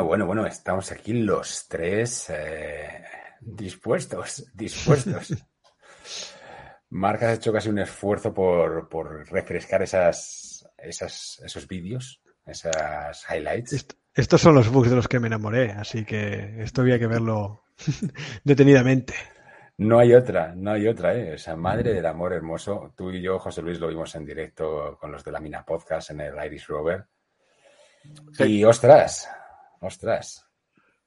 Bueno, bueno, bueno, estamos aquí los tres eh, dispuestos, dispuestos. Marc has hecho casi un esfuerzo por, por refrescar esas, esas, esos vídeos, esas highlights. estos son los bugs de los que me enamoré, así que esto había que verlo detenidamente. No hay otra, no hay otra, ¿eh? O sea, madre del amor hermoso. Tú y yo, José Luis, lo vimos en directo con los de la Mina Podcast en el Iris Rover. Y ostras, ostras.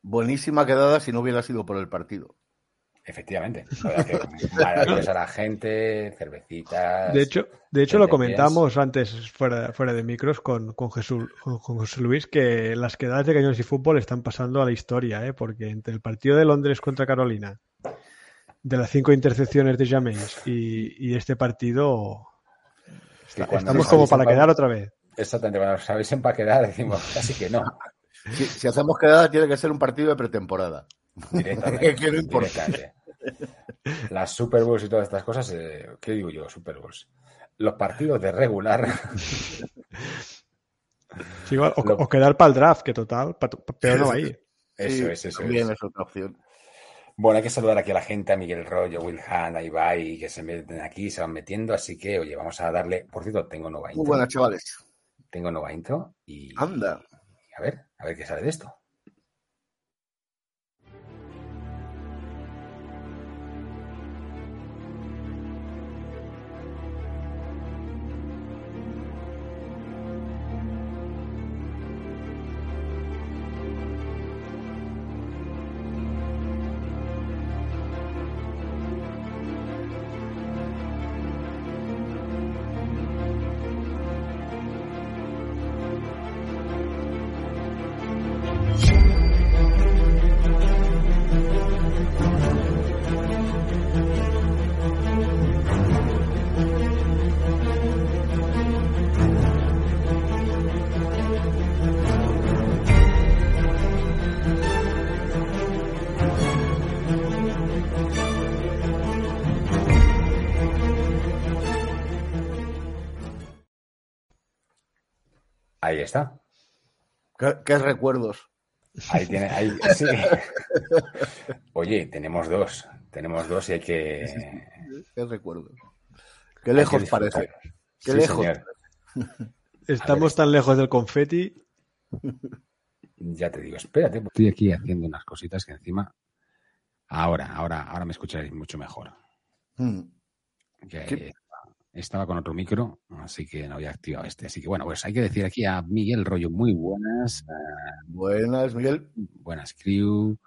Buenísima quedada si no hubiera sido por el partido. Efectivamente. Maravillosa a la gente, cervecitas. De hecho, de hecho lo comentamos antes fuera, fuera de micros con, con, Jesús, con José Luis que las quedadas de Cañones y Fútbol están pasando a la historia, ¿eh? porque entre el partido de Londres contra Carolina, de las cinco intercepciones de James y, y este partido, estamos como para quedar otra vez. Exactamente, cuando sabéis en para quedar decimos casi que no. Si, si, hacemos quedada tiene que ser un partido de pretemporada. Directamente. que no importa. Las Super Bowls y todas estas cosas, eh, ¿qué digo yo? Super Bowls. Los partidos de regular. Sí, igual, o, Lo... o, quedar para el draft, que total, pero no ahí. Eso sí, es, eso también es. es otra opción. Bueno, hay que saludar aquí a la gente, a Miguel Rollo, Will Hunt, a Ibai, que se meten aquí, se van metiendo, así que, oye, vamos a darle, por cierto, tengo nueva intro. Muy buenas, chavales. Tengo nueva intro y... Anda. A ver, a ver qué sale de esto. Ahí está. ¿Qué, qué recuerdos? Ahí tiene, ahí, sí. Oye, tenemos dos. Tenemos dos y hay que. Qué recuerdos. Qué lejos parece. Qué sí, lejos. Señor. Estamos tan lejos del confeti. Ya te digo, espérate. Estoy aquí haciendo unas cositas que encima. Ahora, ahora, ahora me escucharéis mucho mejor. Mm. Estaba con otro micro, así que no había activado este. Así que bueno, pues hay que decir aquí a Miguel Rollo, muy buenas. Uh, Buenas, Miguel. buenas, crew.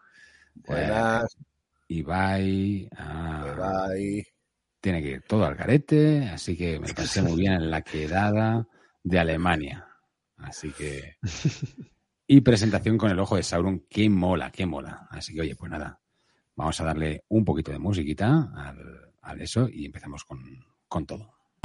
Buenas. Eh, Ibai. Ibai. tiene que ir todo al garete, así que me pasé muy bien en la quedada de Alemania. Así que. Y presentación con el ojo de Sauron, que mola, que mola. Así que, oye, pues nada, vamos a darle un poquito de musiquita al, al eso y empezamos con, con todo.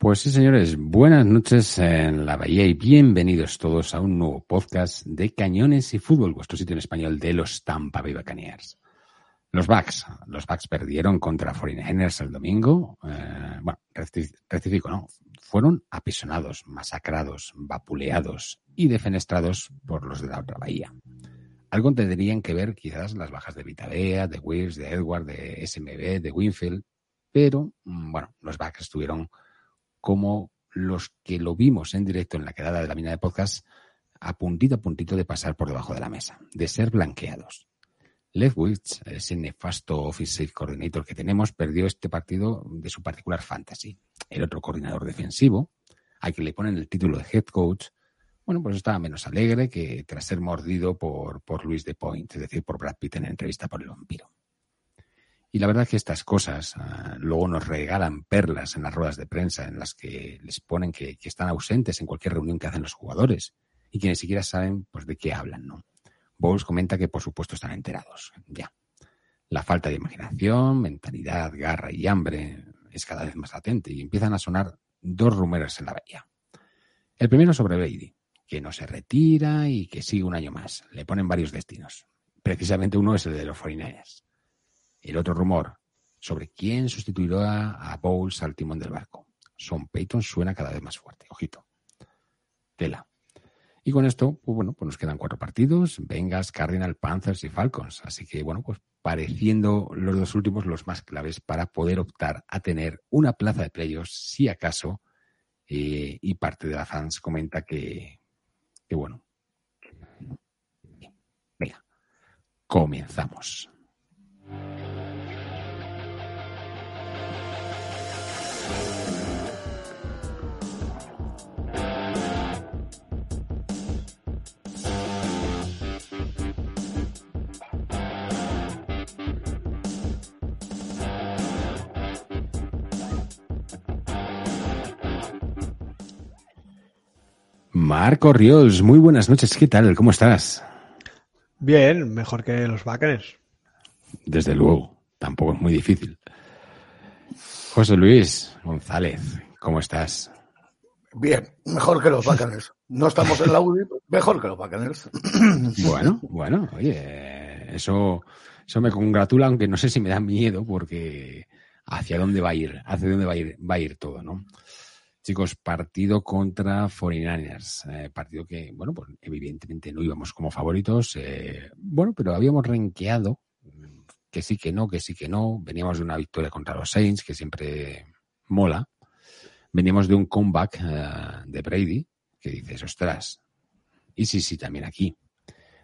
Pues sí, señores, buenas noches en la Bahía y bienvenidos todos a un nuevo podcast de Cañones y Fútbol, vuestro sitio en español de los Tampa Bay Buccaneers. Los Bucks, los Bucks perdieron contra 49ers el domingo. Eh, bueno, rectifico, ¿no? Fueron apisonados, masacrados, vapuleados y defenestrados por los de la otra bahía. Algo tendrían que ver quizás las bajas de Vitavea, de Wills, de Edward, de SMB, de Winfield, pero mm, bueno, los Bucks estuvieron como los que lo vimos en directo en la quedada de la mina de podcast, a puntito a puntito de pasar por debajo de la mesa, de ser blanqueados. Lefwitz, ese nefasto offensive coordinator que tenemos, perdió este partido de su particular fantasy. El otro coordinador defensivo, a quien le ponen el título de head coach, bueno, pues estaba menos alegre que tras ser mordido por, por Luis de Point, es decir, por Brad Pitt en la entrevista por el vampiro. Y la verdad es que estas cosas ah, luego nos regalan perlas en las ruedas de prensa en las que les ponen que, están ausentes en cualquier reunión que hacen los jugadores y que ni siquiera saben pues de qué hablan, ¿no? Bowles comenta que por supuesto están enterados, ya. La falta de imaginación, mentalidad, garra y hambre es cada vez más latente y empiezan a sonar dos rumores en la bahía. El primero sobre Brady, que no se retira y que sigue un año más. Le ponen varios destinos. Precisamente uno es el de los 49 el otro rumor sobre quién sustituirá a Bowles al timón del barco. Son Peyton suena cada vez más fuerte. Ojito. Tela. Y con esto, pues bueno, pues nos quedan cuatro partidos, Vengas, Cardinal, Panthers y Falcons. Así que bueno, pues pareciendo los dos últimos los más claves para poder optar a tener una plaza de playoffs, si acaso, eh, y parte de la fans comenta que, que bueno. Venga, comenzamos. Marco Riols, muy buenas noches. ¿Qué tal? ¿Cómo estás? Bien, mejor que los Bacanes. Desde luego, tampoco es muy difícil. José Luis González, ¿cómo estás? Bien, mejor que los Bacaners. No estamos en la UDI, mejor que los Bacaners. Bueno, bueno, oye, eso, eso me congratula, aunque no sé si me da miedo, porque hacia dónde va a ir, hacia dónde va a ir, va a ir todo, ¿no? Chicos, partido contra 49ers. Eh, partido que, bueno, pues evidentemente no íbamos como favoritos. Eh, bueno, pero habíamos renqueado que sí, que no, que sí, que no. Veníamos de una victoria contra los Saints, que siempre mola. Veníamos de un comeback eh, de Brady, que dices, ostras. Y sí, sí, también aquí.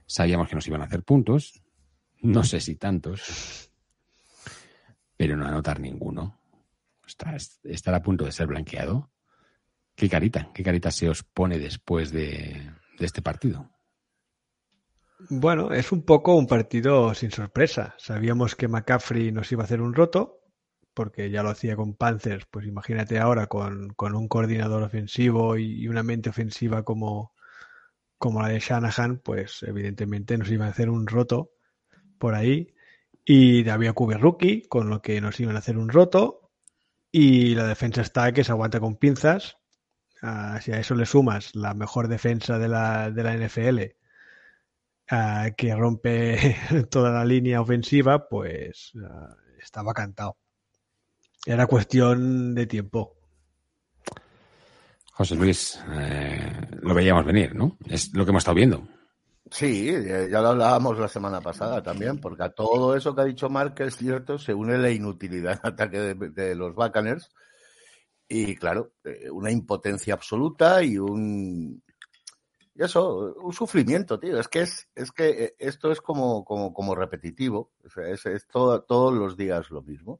Sabíamos que nos iban a hacer puntos. No sé si tantos. Pero no anotar ninguno. Está, estar a punto de ser blanqueado ¿Qué carita? ¿Qué carita se os pone después de, este partido? Bueno, es un poco un partido sin sorpresa. Sabíamos que McCaffrey nos iba a hacer un roto, porque ya lo hacía con Panthers, pues imagínate ahora con, un coordinador ofensivo y una mente ofensiva como, la de Shanahan, pues evidentemente nos iban a hacer un roto por ahí. Y había QB rookie, con lo que nos iban a hacer un roto. Y la defensa está que se aguanta con pinzas Ah, si a eso le sumas la mejor defensa de la, de la NFL, ah, que rompe toda la línea ofensiva, pues ah, estaba cantado. Era cuestión de tiempo. José Luis, eh, lo veíamos venir, ¿no? Es lo que hemos estado viendo. Sí, ya lo hablábamos la semana pasada también, porque a todo eso que ha dicho Mark, es cierto, se une la inutilidad en ataque de, de los Buccaneers y claro, eh, una impotencia absoluta y un. Y eso, un sufrimiento, tío. Es que es, es que eh, esto es como, como, como repetitivo. es, es todo, todos los días lo mismo.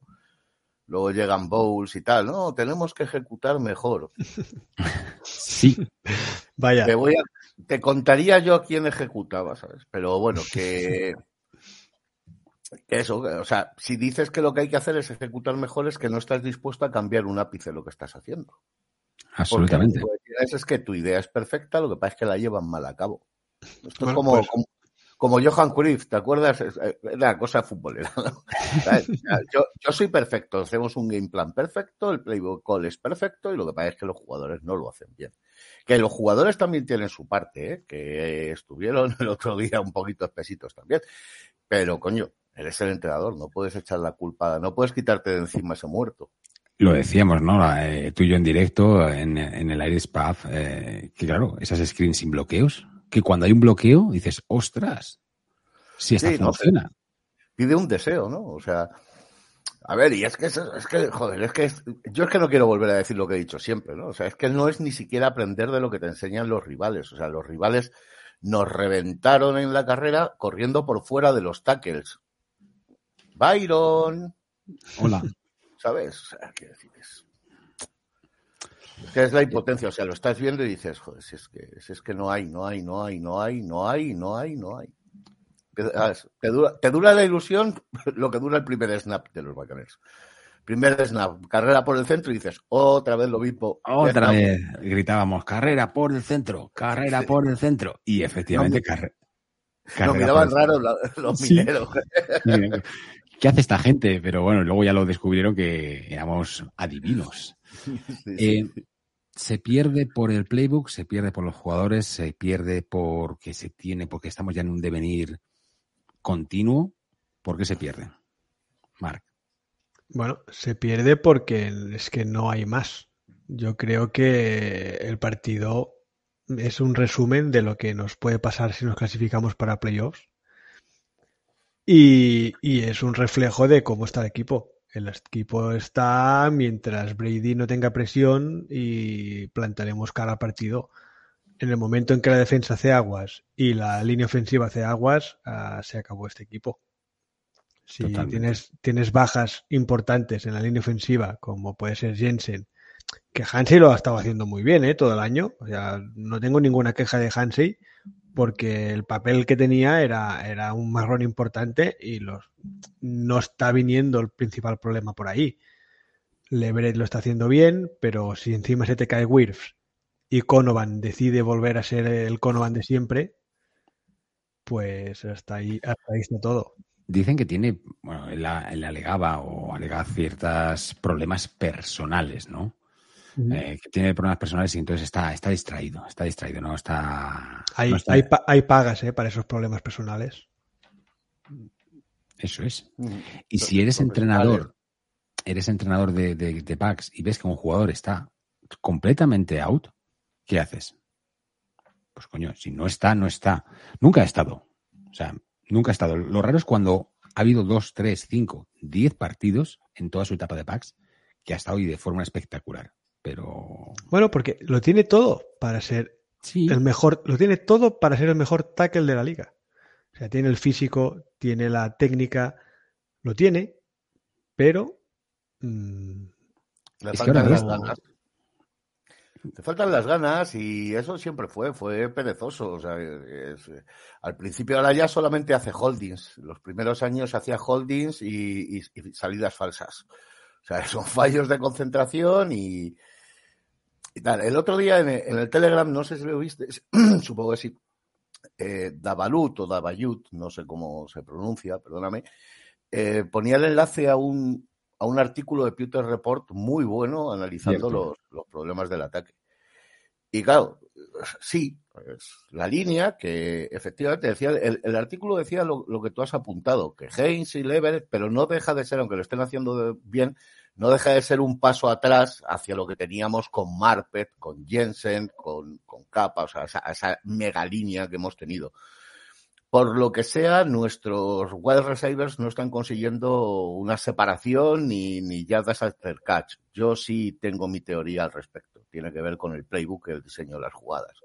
Luego llegan bowls y tal. No, tenemos que ejecutar mejor. sí. Vaya. Te, voy a, te contaría yo a quién ejecutaba, ¿sabes? Pero bueno, que eso, o sea, si dices que lo que hay que hacer es ejecutar mejor, es que no estás dispuesto a cambiar un ápice lo que estás haciendo. Absolutamente. Porque es que tu idea es perfecta, lo que pasa es que la llevan mal a cabo. Esto es como, pues como Johan Cruyff, ¿te acuerdas? Era cosa futbolera. yo, yo, soy perfecto, hacemos un game plan perfecto, el playbook call es perfecto y lo que pasa es que los jugadores no lo hacen bien. Que los jugadores también tienen su parte, ¿eh? que estuvieron el otro día un poquito espesitos también. Pero coño, eres el entrenador, no puedes echar la culpa, no puedes quitarte de encima ese muerto. Lo decíamos, ¿no? Eh, tú y yo en directo, en, el Iris Path, eh, que claro, esas screens sin bloqueos, que cuando hay un bloqueo dices, ostras, si esta funciona. pide un deseo, ¿no? O sea, a ver, y es que, es, que, joder, es que yo es que no quiero volver a decir lo que he dicho siempre, ¿no? O sea, es que no es ni siquiera aprender de lo que te enseñan los rivales. O sea, los rivales nos reventaron en la carrera corriendo por fuera de los tackles. Byron. Hola. ¿Sabes? O sea, ¿qué decir? Es, que es la impotencia. O sea, lo estás viendo y dices, joder, si es que, si es que no hay, no hay, no hay, no hay, no hay, no hay, no hay. Te dura, te dura la ilusión lo que dura el primer snap de los Bacaners. Primer snap, carrera por el centro y dices, otra vez lo mismo. Otra vez gritábamos, carrera por el centro, carrera por el centro. Y efectivamente, carrera. Nos miraban raros los mineros. ¿Qué hace esta gente? Pero bueno, luego ya lo descubrieron que éramos adivinos. Eh, se pierde por el playbook, se pierde por los jugadores, se pierde porque se tiene, porque estamos ya en un devenir continuo. ¿Por qué se pierde? Mark. Bueno, se pierde porque es que no hay más. Yo creo que el partido es un resumen de lo que nos puede pasar si nos clasificamos para playoffs. Y, es un reflejo de cómo está el equipo. El equipo está mientras Brady no tenga presión y plantaremos cara al partido. En el momento en que la defensa hace aguas y la línea ofensiva hace aguas, ah, se acabó este equipo. Si tienes, tienes bajas importantes en la línea ofensiva, como puede ser Jensen, que Hansey lo ha estado haciendo muy bien ¿eh? todo el año. O sea, no tengo ninguna queja de Hansey porque el papel que tenía era, era un marrón importante y no está viniendo el principal problema por ahí. Leverett lo está haciendo bien, pero si encima se te cae Wirfs y Conovan decide volver a ser el Conovan de siempre, pues hasta ahí, hasta ahí está todo. Dicen que tiene, bueno, él, alegaba o alega ciertos problemas personales, ¿no? Eh, que tiene problemas personales y entonces está, está distraído, está distraído, no está... Hay, hay, pagas ¿eh? para esos problemas personales. Eso es. Y si eres entrenador, eres entrenador de, de, de packs y ves que un jugador está completamente out, ¿qué haces? Pues coño, si no está, no está. Nunca ha estado. O sea, nunca ha estado. Lo raro es cuando ha habido dos, tres, cinco, diez partidos en toda su etapa de packs que ha estado y de forma espectacular pero... Bueno, porque lo tiene todo para ser el mejor, lo tiene todo para ser el mejor tackle de la liga. O sea, tiene el físico, tiene la técnica, lo tiene, pero... Mm, Le faltan las ganas. Te faltan las ganas y eso siempre fue, fue perezoso. O sea, al principio ahora ya solamente hace holdings. Los primeros años hacía holdings y salidas falsas. O sea, son fallos de concentración y, el otro día en el, Telegram, no sé si lo viste, supongo que sí, eh, Davalut o Davayut, no sé cómo se pronuncia, perdóname, eh, ponía el enlace a un, a un artículo de Pewter Report muy bueno analizando los, los, problemas del ataque. Y claro, sí, pues, la línea que efectivamente decía, el, el artículo decía lo, lo, que tú has apuntado, que Haynes y Lever, pero no deja de ser, aunque lo estén haciendo bien, no deja de ser un paso atrás hacia lo que teníamos con Marpet, con Jensen, con, con Kappa, o sea, esa, esa, mega línea que hemos tenido. Por lo que sea, nuestros wide receivers no están consiguiendo una separación ni, ni yardas after catch. Yo sí tengo mi teoría al respecto. Tiene que ver con el playbook, el diseño de las jugadas.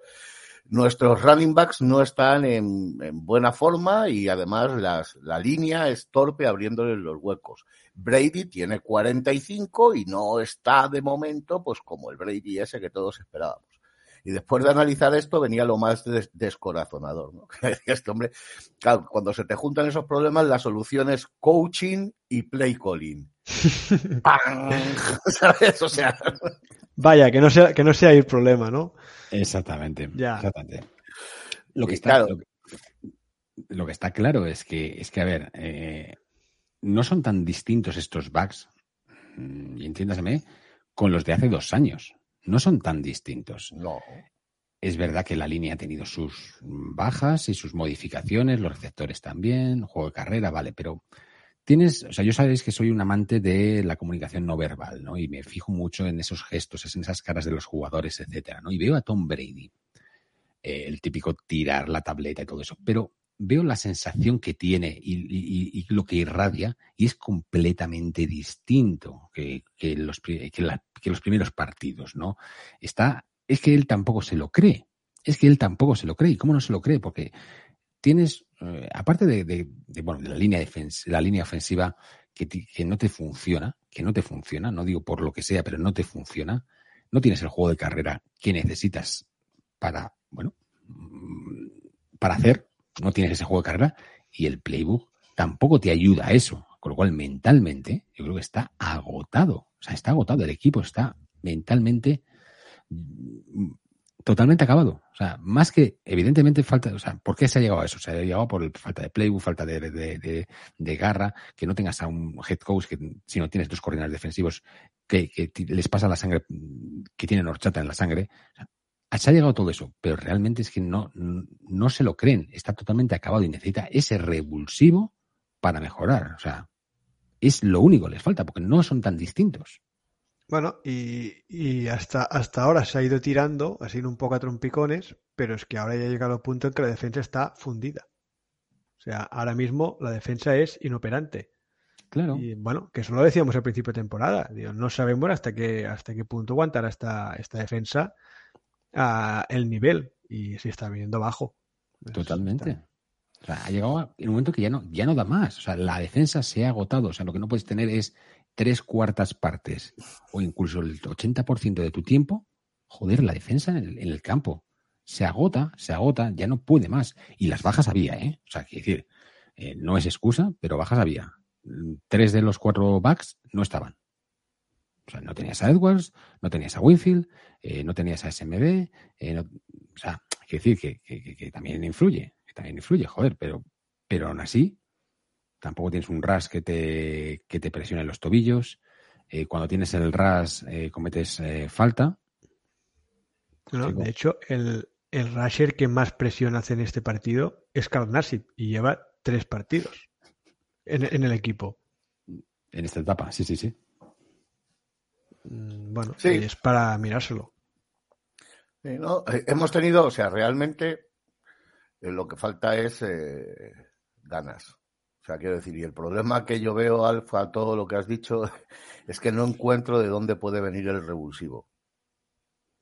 Nuestros running backs no están en, en buena forma y además las, la línea es torpe abriéndole los huecos. Brady tiene 45 y no está de momento pues como el Brady ese que todos esperábamos. Y después de analizar esto venía lo más descorazonador, ¿no? Este hombre, claro, cuando se te juntan esos problemas, la solución es coaching y play calling. ¿Sabes? O sea. Vaya, que no sea, que no sea el problema, ¿no? Exactamente. Ya. Exactamente. Lo que está. lo que está claro es que, es que a ver, eh, no son tan distintos estos bugs, mm, y entiéndaseme, con los de hace dos años. No son tan distintos. No. Es verdad que la línea ha tenido sus bajas y sus modificaciones, los receptores también, juego de carrera, vale, pero tienes, o sea, yo sabéis que soy un amante de la comunicación no verbal, ¿no? Y me fijo mucho en esos gestos, en esas caras de los jugadores, etcétera, ¿no? Y veo a Tom Brady, eh, el típico tirar la tableta y todo eso, pero veo la sensación que tiene y, lo que irradia y es completamente distinto que, los, que, los primeros partidos, ¿no? Está, es que él tampoco se lo cree, es que él tampoco se lo cree. ¿Y cómo no se lo cree? Porque tienes, eh, aparte de, bueno, de la línea la línea ofensiva que, que no te funciona, que no te funciona, no digo por lo que sea, pero no te funciona, no tienes el juego de carrera que necesitas para, bueno, mm, para hacer no tienes ese juego de carrera y el playbook tampoco te ayuda a eso. Con lo cual, mentalmente, yo creo que está agotado. O sea, está agotado. El equipo está mentalmente mm, totalmente acabado. O sea, más que, evidentemente, falta. O sea, ¿por qué se ha llegado a eso? Se ha llegado por falta de playbook, falta de, garra, que no tengas a un head coach que, si no tienes dos coordinadores defensivos, que, les pasa la sangre, que tienen horchata en la sangre. Se ha llegado todo eso, pero realmente es que no, no se lo creen. Está totalmente acabado y necesita ese revulsivo para mejorar. O sea, es lo único que les falta, porque no son tan distintos. Bueno, y, hasta, hasta ahora se ha ido tirando, ha sido un poco a trompicones, pero es que ahora ya ha llegado el punto en que la defensa está fundida. O sea, ahora mismo la defensa es inoperante. Claro. Y bueno, que eso lo decíamos al principio de temporada. no sabemos hasta qué, hasta qué punto aguantará esta, esta defensa el nivel y se está viniendo bajo. Totalmente. O sea, ha llegado el momento que ya no, ya no da más. O sea, la defensa se ha agotado. O sea, lo que no puedes tener es tres cuartas partes o incluso el 80% de tu tiempo. Joder, la defensa en el, campo. Se agota, se agota, ya no puede más. Y las bajas había, ¿eh? O sea, quiero decir, eh, no es excusa, pero bajas había. Tres de los cuatro backs no estaban. O sea, no tenías a Edwards, no tenías a Winfield, eh, no tenías a SMB, eh, o sea, que decir que, también influye, que también influye, joder, pero, pero aún así, tampoco tienes un RAS que te, que te presione los tobillos. Eh, cuando tienes el RAS, cometes falta. de hecho, el, el rusher que más presión hace en este partido es Carl Nassib y lleva tres partidos en, en el equipo. En esta etapa, sí, sí, sí. Mm, bueno, es para mirárselo. Eh, hemos tenido, o sea, realmente eh, lo que falta es eh, ganas. Quiero decir, y el problema que yo veo, Alfa, todo lo que has dicho, es que no encuentro de dónde puede venir el revulsivo.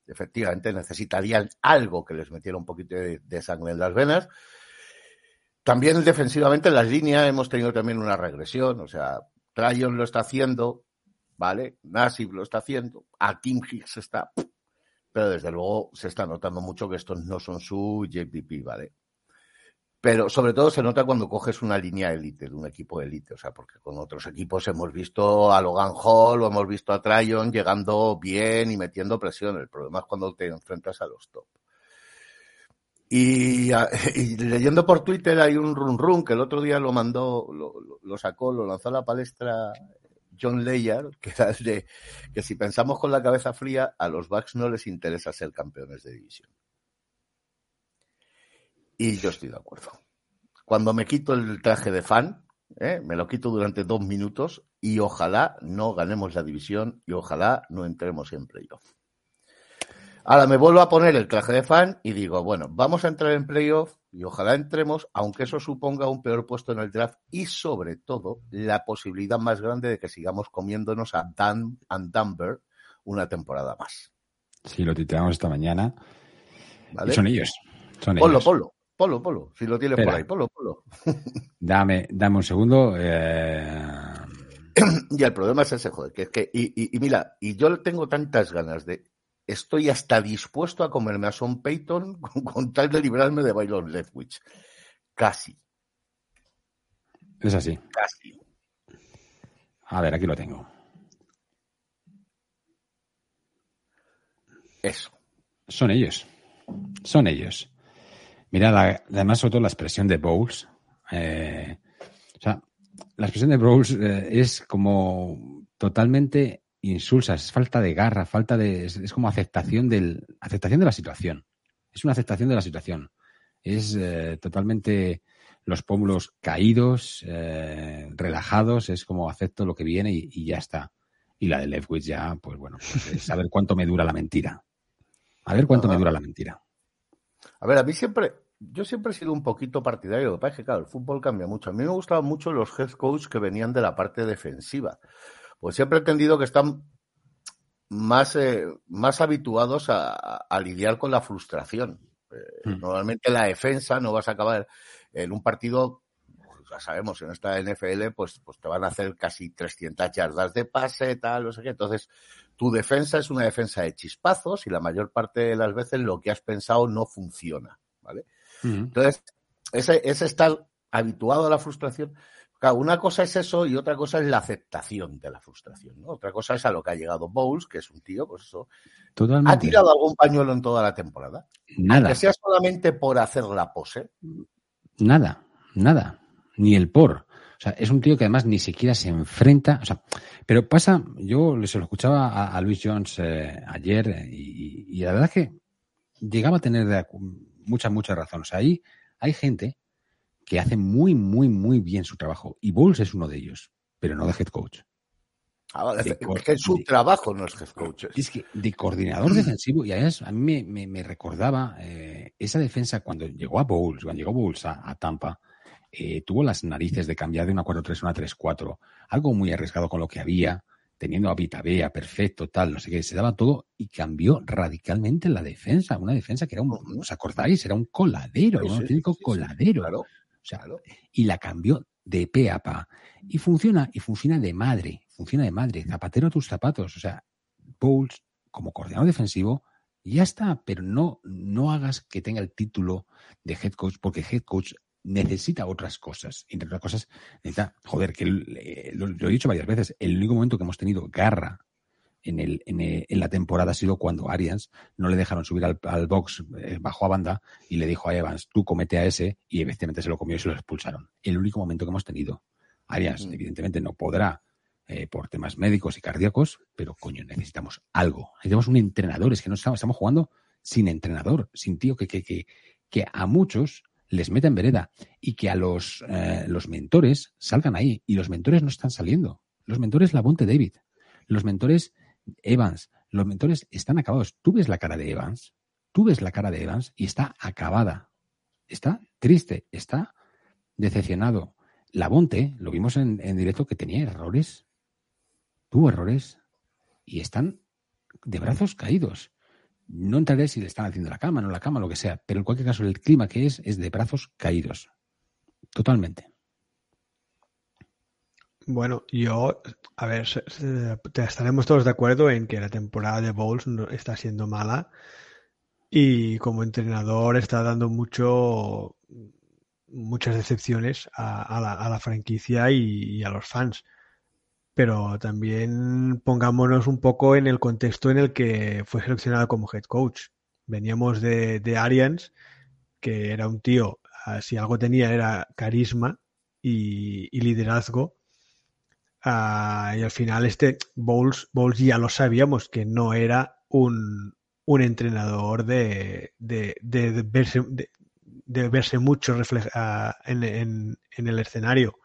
Efectivamente, necesitarían algo que les metiera un poquito de, sangre en las venas. También defensivamente en las líneas hemos tenido también una regresión. O sea, Trayon lo está haciendo, ¿vale? Nasib lo está haciendo, a Kim Hicks está, pero desde luego se está notando mucho que estos no son su JPP, ¿vale? Pero sobre todo se nota cuando coges una línea élite, de un equipo élite, o sea, porque con otros equipos hemos visto a Logan Hall o hemos visto a Tryon llegando bien y metiendo presión. El problema es cuando te enfrentas a los top. Y, leyendo por Twitter hay un run run que el otro día lo mandó, lo, sacó, lo lanzó a la palestra John Layard, que era el de que si pensamos con la cabeza fría, a los Bucks no les interesa ser campeones de división. Y yo estoy de acuerdo. Cuando me quito el traje de fan, ¿eh? me lo quito durante dos minutos y ojalá no ganemos la división y ojalá no entremos en playoff. Ahora me vuelvo a poner el traje de fan y digo, bueno, vamos a entrar en playoff y ojalá entremos, aunque eso suponga un peor puesto en el draft y sobre todo la posibilidad más grande de que sigamos comiéndonos a Dan and Dunbar una temporada más. Sí, lo titulamos esta mañana. son ellos. Son polo, polo, polo, polo. Si lo tienes por ahí, polo, polo. dame, dame un segundo. Eh... y el problema es ese, joder, que es que, y, y mira, y yo tengo tantas ganas de estoy hasta dispuesto a comerme a Son Payton con, tal de librarme de Baylor Leftwich. Casi. Es así. Casi. A ver, aquí lo tengo. Eso. Son ellos. Son ellos. Mira, además, sobre todo la expresión de Bowles. Eh, o sea, la expresión de Bowles eh, es como totalmente insulsa, es falta de garra, falta de. Es, como aceptación del. aceptación de la situación. Es una aceptación de la situación. Es eh, totalmente los pómulos caídos, relajados, es como acepto lo que viene y, ya está. Y la de Lefwitz ya, pues bueno, pues saber cuánto me dura la mentira. A ver cuánto me dura la mentira. A ver, a mí siempre, yo siempre he sido un poquito partidario. Lo que pasa es que, claro, el fútbol cambia mucho. A mí me gustaban mucho los head coach que venían de la parte defensiva. Pues siempre he entendido que están más, eh, más habituados a, lidiar con la frustración. Eh, hmm. Normalmente la defensa no vas a acabar en un partido, pues ya sabemos, en esta NFL, pues, pues te van a hacer casi 300 yardas de pase, tal, no sé qué. Entonces, tu defensa es una defensa de chispazos y la mayor parte de las veces lo que has pensado no funciona. ¿vale? Entonces, ese, ese estar habituado a la frustración. una cosa es eso y otra cosa es la aceptación de la frustración. ¿no? Otra cosa es a lo que ha llegado Bowles, que es un tío, pues eso. ¿Ha tirado algún pañuelo en toda la temporada? Nada. Que sea solamente por hacer la pose. Nada, nada. Ni el por. O sea, es un tío que además ni siquiera se enfrenta. O sea, pero pasa, yo se lo escuchaba a, Luis Jones eh, ayer eh, y, la verdad es que llegaba a tener mucha, mucha razón. O sea, ahí hay gente que hace muy, muy, muy bien su trabajo. Y Bulls es uno de ellos, pero no de head coach. Ah, es que su trabajo no es head coach. Es que de coordinador defensivo, y además a mí me, recordaba eh, esa defensa cuando llegó a Bowles, cuando llegó Bowles a, Tampa, eh, tuvo las narices de cambiar de una 4-3 a una 3-4. Algo muy arriesgado con lo que había teniendo a Vitabea perfecto, tal, no sé qué, se daba todo y cambió radicalmente la defensa. Una defensa que era un, ¿os acordáis? Era un coladero, un auténtico coladero. o sea, Y la cambió de pe a pa. Y funciona, y funciona de madre, funciona de madre. Zapatero a tus zapatos. O sea, Bowles, como coordinador defensivo, ya está, pero no, no hagas que tenga el título de head coach, porque head coach necesita otras cosas. Entre otras cosas, necesita, joder, que lo, he dicho varias veces, el único momento que hemos tenido garra en, el, en, la temporada ha sido cuando Arians no le dejaron subir al, box, eh, bajó a banda y le dijo a Evans, tú comete a ese, y evidentemente se lo comió y se lo expulsaron. El único momento que hemos tenido. Arians, mm. evidentemente, no podrá eh, por temas médicos y cardíacos, pero coño, necesitamos algo. Necesitamos un entrenador. Es que no estamos, estamos jugando sin entrenador, sin tío que, que, que, que a muchos les meta en vereda y que a los, eh, los mentores salgan ahí. Y los mentores no están saliendo. Los mentores la Bonte David, los mentores Evans, los mentores están acabados. Tú ves la cara de Evans, tú ves la cara de Evans y está acabada. Está triste, está decepcionado. La Bonte, lo vimos en, en directo que tenía errores, tuvo errores y están de brazos caídos. No entraré si le están haciendo la cama, no la cama, lo que sea, pero en cualquier caso el clima que es es de brazos caídos. Totalmente. Bueno, yo, a ver, estaremos todos de acuerdo en que la temporada de Bowles está siendo mala y como entrenador está dando mucho muchas decepciones a, la, franquicia y, a los fans pero también pongámonos un poco en el contexto en el que fue seleccionado como head coach. Veníamos de, de Arians, que era un tío, ah, si algo tenía era carisma y, liderazgo. Ah, y al final este Bowles, Bowles, ya lo sabíamos que no era un, un entrenador de, de, de, verse, mucho refleja, en, en, en el escenario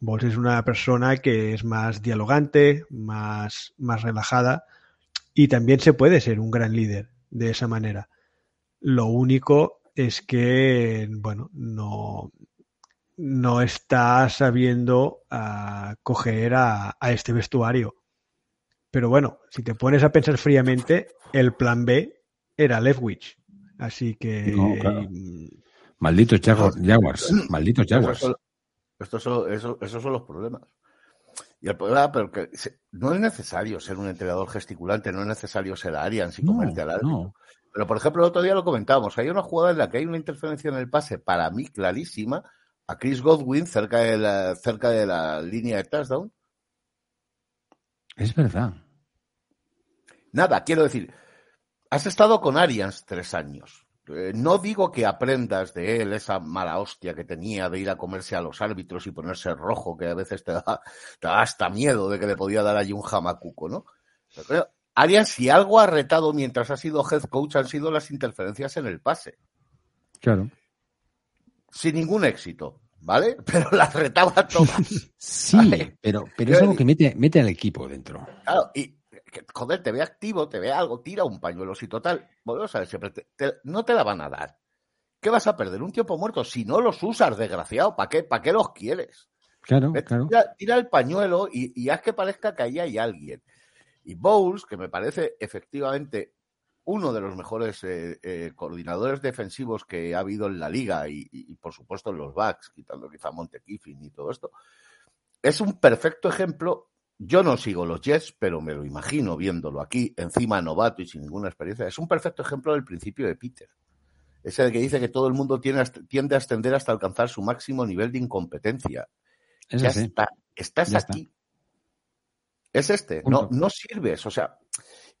Bols es una persona que es más dialogante, más, más relajada y también se puede ser un gran líder de esa manera. Lo único es que, bueno, no, no está sabiendo uh, coger a, a, este vestuario. Pero bueno, si te pones a pensar fríamente, el plan B era Lefwich. Así que. No, claro. Malditos Jaguars. Malditos Jaguars. Estos son, esos son los problemas. Y el problema, pero que no es necesario ser un entrenador gesticulante, no es necesario ser Arians y comerte al no. Pero, por ejemplo, el otro día lo comentábamos, hay una jugada en la que hay una interferencia en el pase, para mí clarísima, a Chris Godwin cerca de la, cerca de la línea de touchdown. Es verdad. Nada, quiero decir, has estado con Arians tres años. Eh, no digo que aprendas de él esa mala hostia que tenía de ir a comerse a los árbitros y ponerse rojo, que a veces te da, hasta miedo de que le podía dar allí un jamacuco, ¿no? Pero, Arias, si algo ha retado mientras ha sido head coach han sido las interferencias en el pase. Claro. Sin ningún éxito, ¿vale? Pero las retaba todas. sí, pero, pero es algo que mete, mete al equipo dentro. Claro, y joder, te ve activo, te ve algo, tira un pañuelo, si total, volvemos a ver, siempre no te la van a dar. ¿Qué vas a perder? Un tiempo muerto. Si no los usas, desgraciado, ¿para qué, ¿para qué los quieres? Claro, claro. Tira, el pañuelo y, haz que parezca que ahí hay alguien. Y Bowles, que me parece efectivamente uno de los mejores eh, eh, coordinadores defensivos que ha habido en la liga y, por supuesto en los backs, quitando quizá Monte Kiffin y todo esto, es un perfecto ejemplo yo no sigo los Jets, pero me lo imagino viéndolo aquí, encima novato y sin ninguna experiencia. Es un perfecto ejemplo del principio de Peter. Ese de que dice que todo el mundo tiende a ascender hasta alcanzar su máximo nivel de incompetencia. ya está. Estás aquí. Es este. No, no sirves. O sea,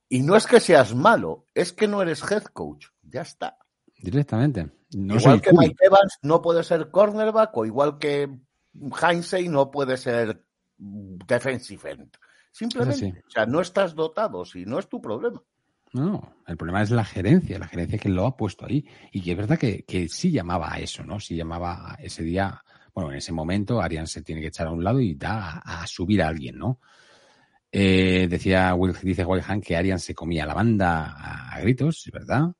y no es que seas malo, es que no eres head coach. Ya está. Directamente. igual que Mike Evans no puede ser cornerback o igual que Heinze no puede ser defensive end. Simplemente, o sea, no estás dotado, si no es tu problema. No, el problema es la gerencia, la gerencia que lo ha puesto ahí. Y que es verdad que, que sí llamaba a eso, ¿no? Sí llamaba a ese día, bueno, en ese momento Arian se tiene que echar a un lado y da a, subir a alguien, ¿no? Eh, decía Will, dice que Arian se comía la banda a, gritos, es verdad.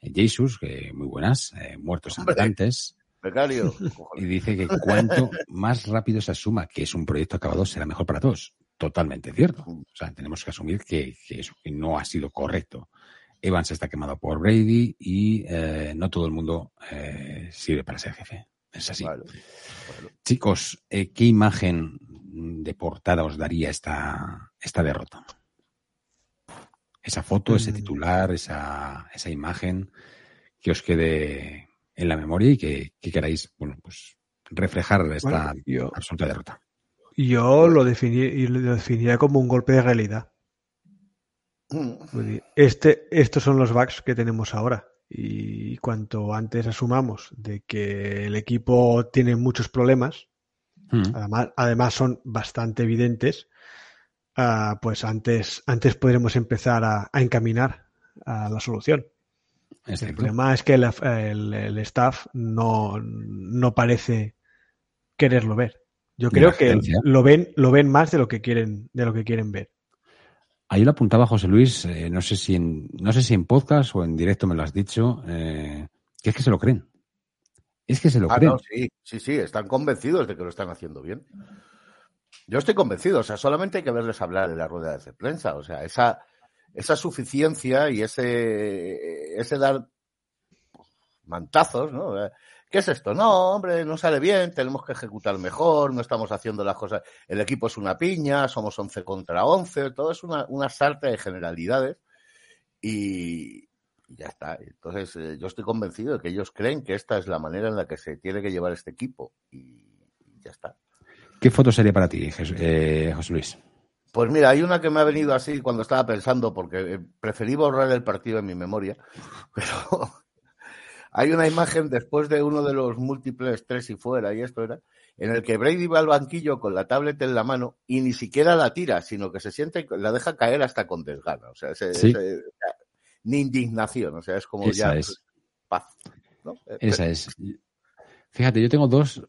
Eh, Jesus, que muy buenas, eh, muertos Y dice que cuanto más rápido se asuma que es un proyecto acabado, será mejor para todos. Totalmente cierto. O sea, tenemos que asumir que, eso no ha sido correcto. Evans está quemado por Brady y eh, no todo el mundo eh, sirve para ser jefe. Es así. Chicos, eh, ¿qué imagen de portada os daría esta, esta derrota? Esa foto, ese mm. titular, esa, esa imagen que os quede en la memoria y que, queráis, bueno, pues reflejar esta absoluta derrota. Yo lo, definí, lo definiría como un golpe de realidad. Mm. Este, estos son los bugs que tenemos ahora. Y cuanto antes asumamos de que el equipo tiene muchos problemas, mm. además, son bastante evidentes, ah, pues antes, antes podremos empezar a encaminar a la solución. El problema es que el, staff no, no, parece quererlo ver. Yo creo que lo ven, lo ven más de lo que quieren, de lo que quieren ver. Ahí lo apuntaba José Luis, eh, no sé si en, no sé si en podcast o en directo me lo has dicho, eh, que es que se lo creen. Es que se lo ah, creen. sí, sí, sí, están convencidos de que lo están haciendo bien. Yo estoy convencido, o sea, solamente hay que verles hablar de la rueda de prensa, o sea, esa, esa suficiencia y ese, ese dar mantazos, ¿no? ¿Qué es esto? No, hombre, no sale bien, tenemos que ejecutar mejor, no estamos haciendo las cosas, el equipo es una piña, somos 11 contra 11, todo es una, una sarta de generalidades y, ya está. Entonces, eh, yo estoy convencido de que ellos creen que esta es la manera en la que se tiene que llevar este equipo y, ya está. ¿Qué foto sería para ti, eh, José Luis? Pues mira, hay una que me ha venido así cuando estaba pensando, porque eh, preferí borrar el partido en mi memoria, pero hay una imagen después de uno de los múltiples tres y fuera, y esto era, en el que Brady va al banquillo con la tablet en la mano y ni siquiera la tira, sino que se siente, la deja caer hasta con desgana. O sea, ni indignación, o sea, es como ya es. paz. Esa es. Fíjate, yo tengo dos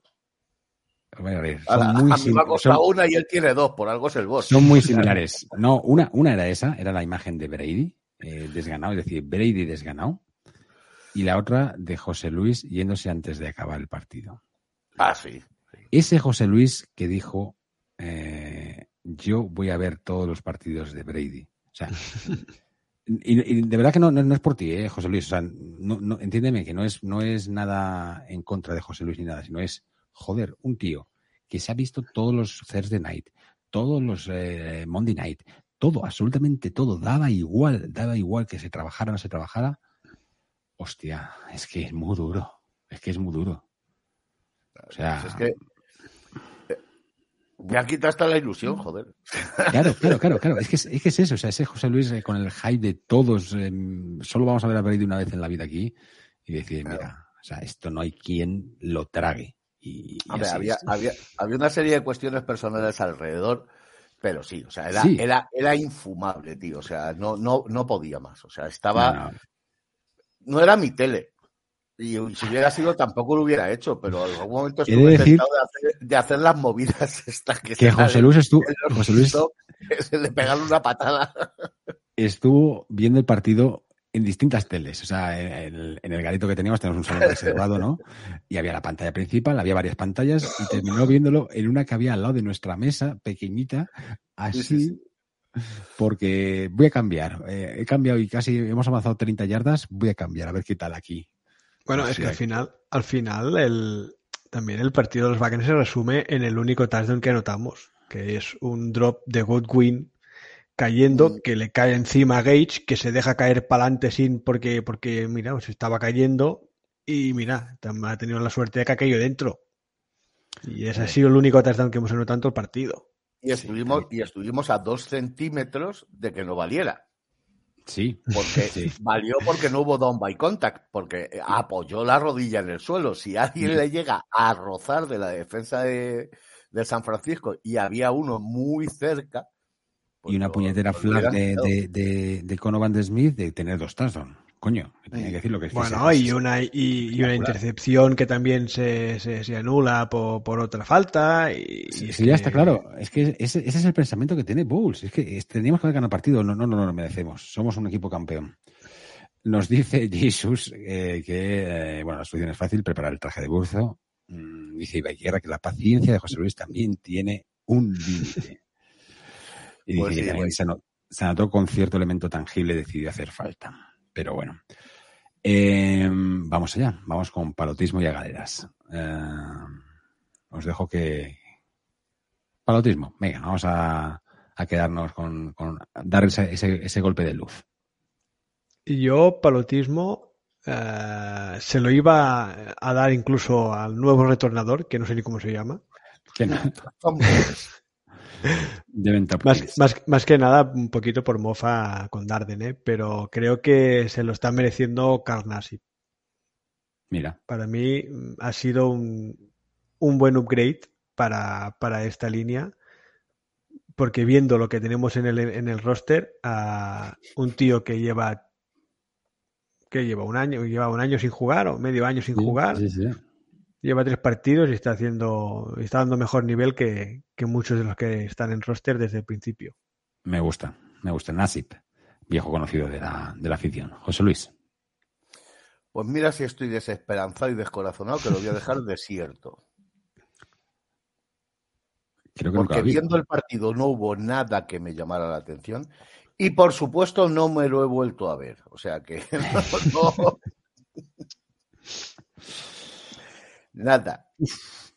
son muy a una y él tiene dos, por algo es el boss. Son muy similares. No, una, una era esa, era la imagen de Brady, eh, desganado, es decir, Brady desganado. Y la otra de José Luis yéndose antes de acabar el partido. Ah, sí. Ese José Luis que dijo, eh, yo voy a ver todos los partidos de Brady. O sea, y, de verdad que no, no, es por ti, eh, José Luis. O sea, no, entiéndeme que no es, no es nada en contra de José Luis ni nada, sino es joder, un tío que se ha visto todos los Thursday Night, todos los eh, Monday Night, todo, absolutamente todo, daba igual, daba igual que se trabajara o no se trabajara. Hostia, es que es muy duro, es que es muy duro. O sea, pues es que eh, ya quitaste la ilusión, joder. Claro, claro, claro, claro. Es que es, que es eso. O sea, ese José Luis eh, con el hype de todos, solo vamos a ver a Brady una vez en la vida aquí. y decir, mira, o sea, esto no hay quien lo trague. Y, había, había, había, una serie de cuestiones personales alrededor, pero sí, o sea, era, era, era infumable, tío. O sea, no, no, no podía más. O sea, estaba. No, era mi tele. Y si hubiera sido, tampoco lo hubiera hecho, pero en algún momento estuve decir... de, hacer, las movidas estas que, que José Luis estuvo. José Luis. le pegaron una patada. Estuvo viendo el partido en distintas teles. O sea, en el, en el garito que teníamos tenemos un salón reservado, ¿no? Y había la pantalla principal, había varias pantallas y terminó viéndolo en una que había al lado de nuestra mesa, pequeñita, así. Porque voy a cambiar. Eh, he cambiado y casi hemos avanzado 30 yardas. Voy a cambiar, a ver qué tal aquí. Bueno, es que al final, al final, el, también el partido de los Buccaneers se resume en el único touchdown que anotamos, que es un drop de Godwin cayendo, mm. que le cae encima a Gage, que se deja caer para adelante sin porque, porque, mira, se estaba cayendo y mira, ha tenido la suerte de que ha caído dentro. Y ese ha sido el único touchdown que hemos anotado tanto el partido. Y estuvimos, y estuvimos a dos centímetros de que no valiera. Sí. Porque valió porque no hubo down by contact, porque apoyó la rodilla en el suelo. Si alguien le llega a rozar de la defensa de, de San Francisco y había uno muy cerca, y una puñetera flag de, de, de, Conovan de Smith de tener dos touchdowns. Coño, tenía que decir lo que es. Bueno, y, una, y, una intercepción que también se, se, anula por, por, otra falta. Y, sí, ya está claro. Es que ese, ese, es el pensamiento que tiene Bulls. Es que teníamos que haber ganado partido. No, no, no, no lo merecemos. Somos un equipo campeón. Nos dice Jesus eh, que, eh, bueno, la solución es fácil, preparar el traje de burzo. Mm, dice Ibaiguerra que la paciencia de José Luis también tiene un límite. Y pues que se, anotó, con cierto elemento tangible, decidió hacer falta. Pero bueno. Em, vamos allá, vamos con palotismo y a galeras. Em, os dejo que. Palotismo, venga, vamos a, quedarnos con, dar ese, golpe de luz. Y yo, palotismo, eh, se lo iba a dar incluso al nuevo retornador, que no sé ni cómo se llama. Que no. más, más, que nada, un poquito por mofa con Darden, ¿eh? pero creo que se lo está mereciendo Carnasi. Mira. Para mí mm, ha sido un, un buen upgrade para, para, esta línea, porque viendo lo que tenemos en el, en el roster, a un tío que lleva que lleva un año, lleva un año sin jugar o medio año sin jugar. Sí, sí lleva tres partidos y está haciendo, está dando mejor nivel que, muchos de los que están en roster desde el principio. Me gusta, me gusta. Nasip, viejo conocido de la, de la afición. José Luis. Pues mira si estoy desesperanzado y descorazonado que lo voy a dejar desierto. Porque viendo el partido no hubo nada que me llamara la atención y por supuesto no me lo he vuelto a ver. O sea que no, Nada.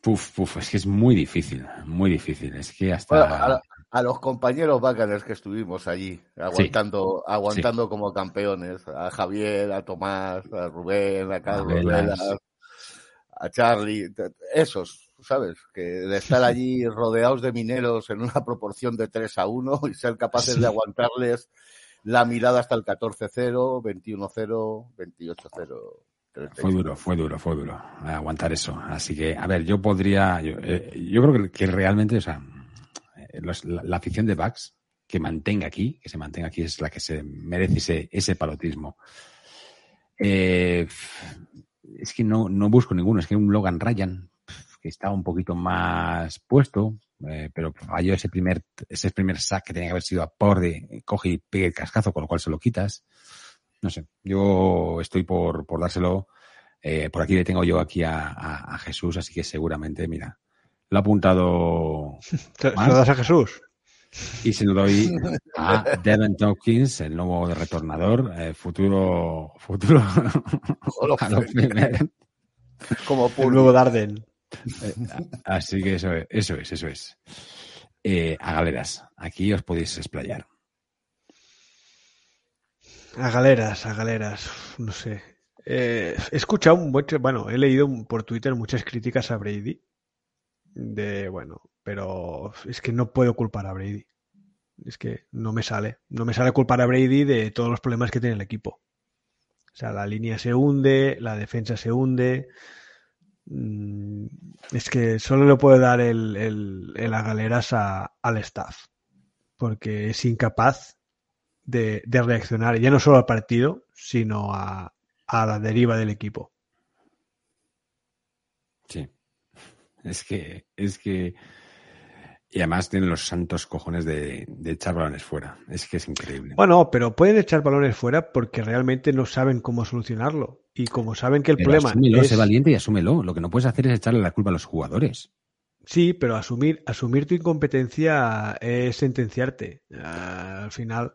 Puf, puf, es que es muy difícil, muy difícil. Es que hasta. a, los compañeros bacanes que estuvimos allí, aguantando, aguantando como campeones, a Javier, a Tomás, a Rubén, a Carlos, a, Charlie, esos, ¿sabes? Que de estar allí rodeados de mineros en una proporción de 3 a 1 y ser capaces de aguantarles la mirada hasta el 14-0, 21-0, 28-0. Fue duro, fue duro, fue duro aguantar eso. Así que, a ver, yo podría, yo, eh, creo que, realmente, o sea, eh, la, afición de Bucks que mantenga aquí, que se mantenga aquí es la que se merece ese, ese palotismo. Eh, es que no, no busco ninguno, es que un Logan Ryan que estaba un poquito más puesto, pero falló ese primer, ese primer sack que tenía que haber sido a por de coge y pegue el cascazo, con lo cual se lo quitas no sé, yo estoy por, por dárselo. Eh, por aquí le tengo yo aquí a, Jesús, así que seguramente, mira, lo ha apuntado. ¿Se lo das a Jesús? Y se lo doy a Devin Dawkins, el nuevo retornador, eh, futuro, futuro Como el nuevo Darden. Eh, así que eso es, eso es, eso es. a galeras, aquí os podéis explayar. A galeras, a galeras, no sé. Eh, he escuchado un buen, bueno, he leído por Twitter muchas críticas a Brady. De, bueno, pero es que no puedo culpar a Brady. Es que no me sale. No me sale culpar a Brady de todos los problemas que tiene el equipo. O sea, la línea se hunde, la defensa se hunde. Mm, es que solo le puede dar el, el, las galeras al staff, porque es incapaz de, reaccionar, ya no solo al partido, sino a, a la deriva del equipo. Sí. Es que, es que y además tienen los santos cojones de, echar balones fuera. Es que es increíble. Bueno, pero pueden echar balones fuera porque realmente no saben cómo solucionarlo. Y como saben que el problema asúmelo, es... sé valiente y asúmelo. Lo que no puedes hacer es echarle la culpa a los jugadores. Sí, pero asumir, asumir tu incompetencia es sentenciarte. al final,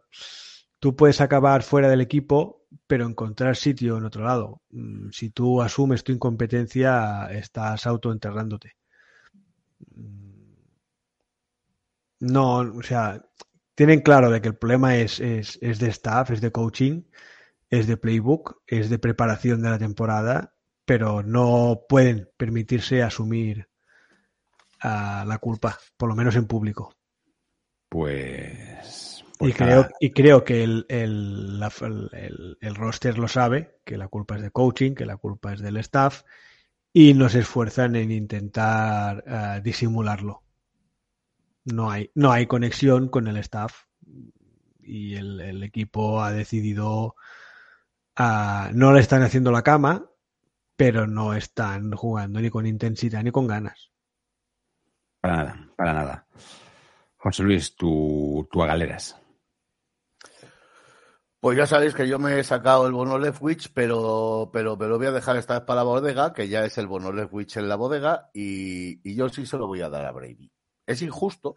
tú puedes acabar fuera del equipo, pero encontrar sitio en otro lado. Mm, si tú asumes tu incompetencia, estás autoenterrándote. No, o sea, tienen claro de que el problema es, es, es de staff, es de coaching, es de playbook, es de preparación de la temporada, pero no pueden permitirse asumir uh, la culpa, por lo menos en público. Pues. y, pues creo, y creo que el, el, el, el, roster lo sabe, que la culpa es de coaching, que la culpa es del staff, y no se esfuerzan en intentar uh, disimularlo no hay, no hay conexión con el staff y el, equipo ha decidido a, no le están haciendo la cama, pero no están jugando ni con intensidad ni con ganas. Para nada, para nada. José Luis, tú, tú a galeras. Pues ya sabéis que yo me he sacado el bono Leftwich, pero, pero me lo voy a dejar esta vez para la bodega, que ya es el bono Leftwich en la bodega, y, y yo sí se lo voy a dar a Brady. Es injusto,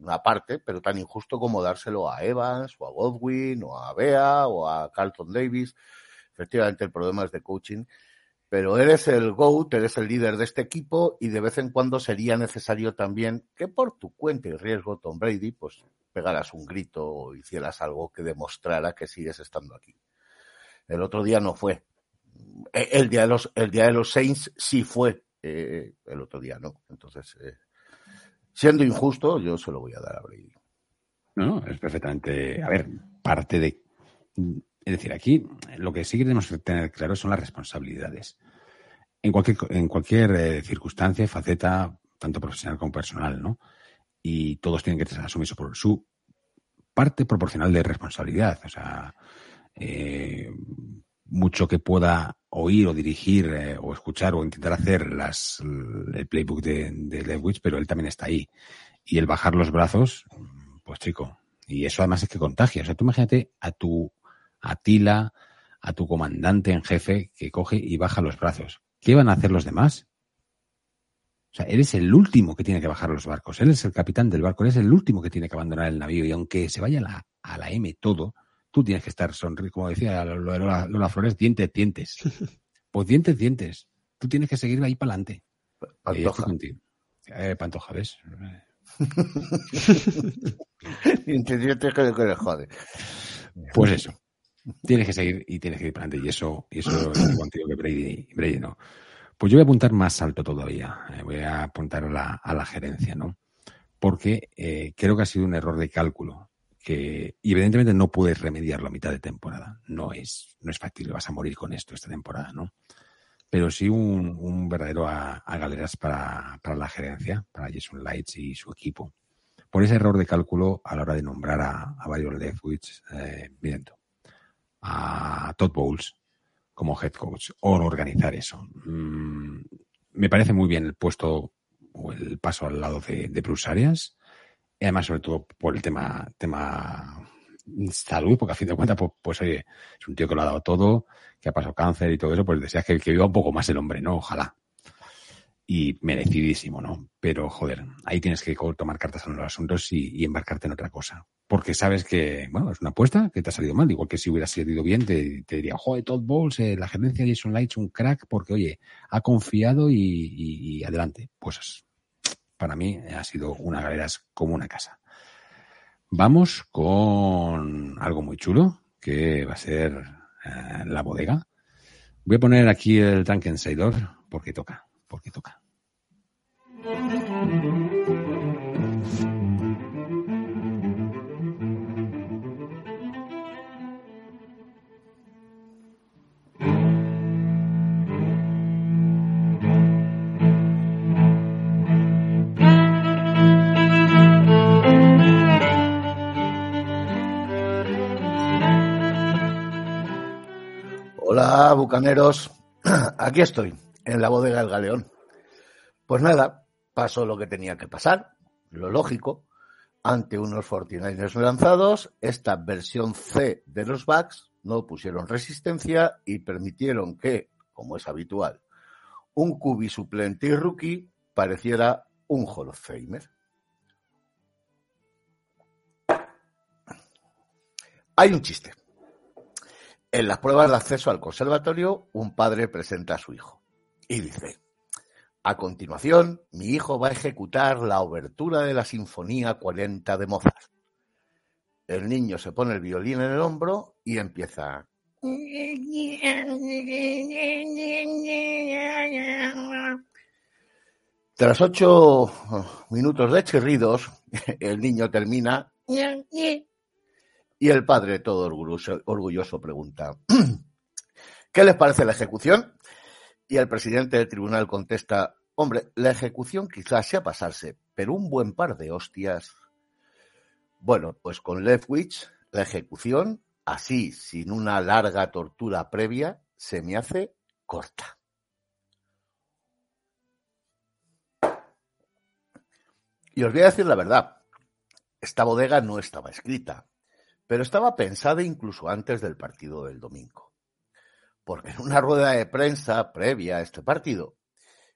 una parte, pero tan injusto como dárselo a Evans o a Godwin o a Bea o a Carlton Davis. Efectivamente, el problema es de coaching, pero eres el GOAT, eres el líder de este equipo y de vez en cuando sería necesario también que por tu cuenta y riesgo, Tom Brady, pues pegaras un grito o hicieras algo que demostrara que sigues estando aquí. El otro día no fue. E, el día de los, el día de los Saints sí fue. Eh, el otro día no. Entonces, eh, siendo injusto, yo se lo voy a dar a Brady. No, es perfectamente, a ver, parte de... Es decir, aquí lo que sí queremos tener claro son las responsabilidades. En cualquier, en cualquier eh, circunstancia, faceta, tanto profesional como personal, ¿no? Y todos tienen que asumir su, su parte proporcional de responsabilidad. O sea, eh, mucho que pueda oír o dirigir eh, o escuchar o intentar hacer el playbook de, de Lewis, pero él también está ahí. Y el bajar los brazos, pues chico, y eso además es que contagia. O sea, tú imagínate a tu Atila, a tu comandante en jefe que coge y baja los brazos. ¿Qué van a hacer los demás? O sea, eres el último que tiene que bajar los barcos. Él es el capitán del barco, eres el último que tiene que abandonar el navío. Y aunque se vaya a la, a la M todo, tú tienes que estar sonriendo, como decía Lola, Flores, dientes, dientes. Pues dientes, dientes. Tú tienes que seguir ahí para adelante. Pantoja. Eh, pantoja, ¿ves? dientes, dientes que le jode. Pues eso. Tienes que seguir y tienes que ir para adelante. Y eso, y eso es contigo que Brady, Brady no. Pues yo voy a apuntar más alto todavía. Eh, voy a apuntar a la, a la gerencia, ¿no? Porque eh, creo que ha sido un error de cálculo que evidentemente no puedes remediarlo a mitad de temporada. No es, no es factible, vas a morir con esto esta temporada, ¿no? Pero sí un, un verdadero a, galeras para, para, la gerencia, para Jason Lights y su equipo. Por ese error de cálculo a la hora de nombrar a, a varios Leftwich, eh, viendo a Todd Bowles como head coach o organizar eso. Mm, me parece muy bien el puesto o el paso al lado de, de Bruce Arias y además, sobre todo por el tema, tema salud, porque a fin de cuentas, pues, pues, oye, es un tío que lo ha dado todo, que ha pasado cáncer y todo eso, pues deseas que, que viva un poco más el hombre, ¿no? Ojalá. Y merecidísimo, ¿no? Pero, joder, ahí tienes que tomar cartas en los asuntos y, embarcarte en otra cosa. Porque sabes que, bueno, es una apuesta que te ha salido mal. Igual que si hubiera salido bien, te, diría, joder, Todd Bowles, eh, la gerencia de Jason Lights, un crack, porque, oye, ha confiado y, y adelante. Pues para mí ha sido una galera como una casa. Vamos con algo muy chulo, que va a ser eh, la bodega. Voy a poner aquí el Sailor porque toca, porque toca. Hola bucaneros, aquí estoy, en la bodega del Galeón. Pues nada, pasó lo que tenía que pasar, lo lógico. Ante unos 49ers lanzados, esta versión C de los Bucks no pusieron resistencia y permitieron que, como es habitual, un cubi suplente y rookie pareciera un Hall of Famer. Hay un chiste. En las pruebas de acceso al conservatorio, un padre presenta a su hijo y dice, a continuación, mi hijo va a ejecutar la obertura de la Sinfonía 40 de Mozart. El niño se pone el violín en el hombro y empieza. Tras ocho minutos de chirridos, el niño termina y el padre, todo orgulloso pregunta, ¿qué les parece la ejecución? Y el presidente del tribunal contesta, hombre, la ejecución quizás sea pasarse, pero un buen par de hostias. Bueno, pues con Leftwich, la ejecución, así, sin una larga tortura previa, se me hace corta. Y os voy a decir la verdad, esta bodega no estaba escrita pero estaba pensada incluso antes del partido del domingo. Porque en una rueda de prensa previa a este partido,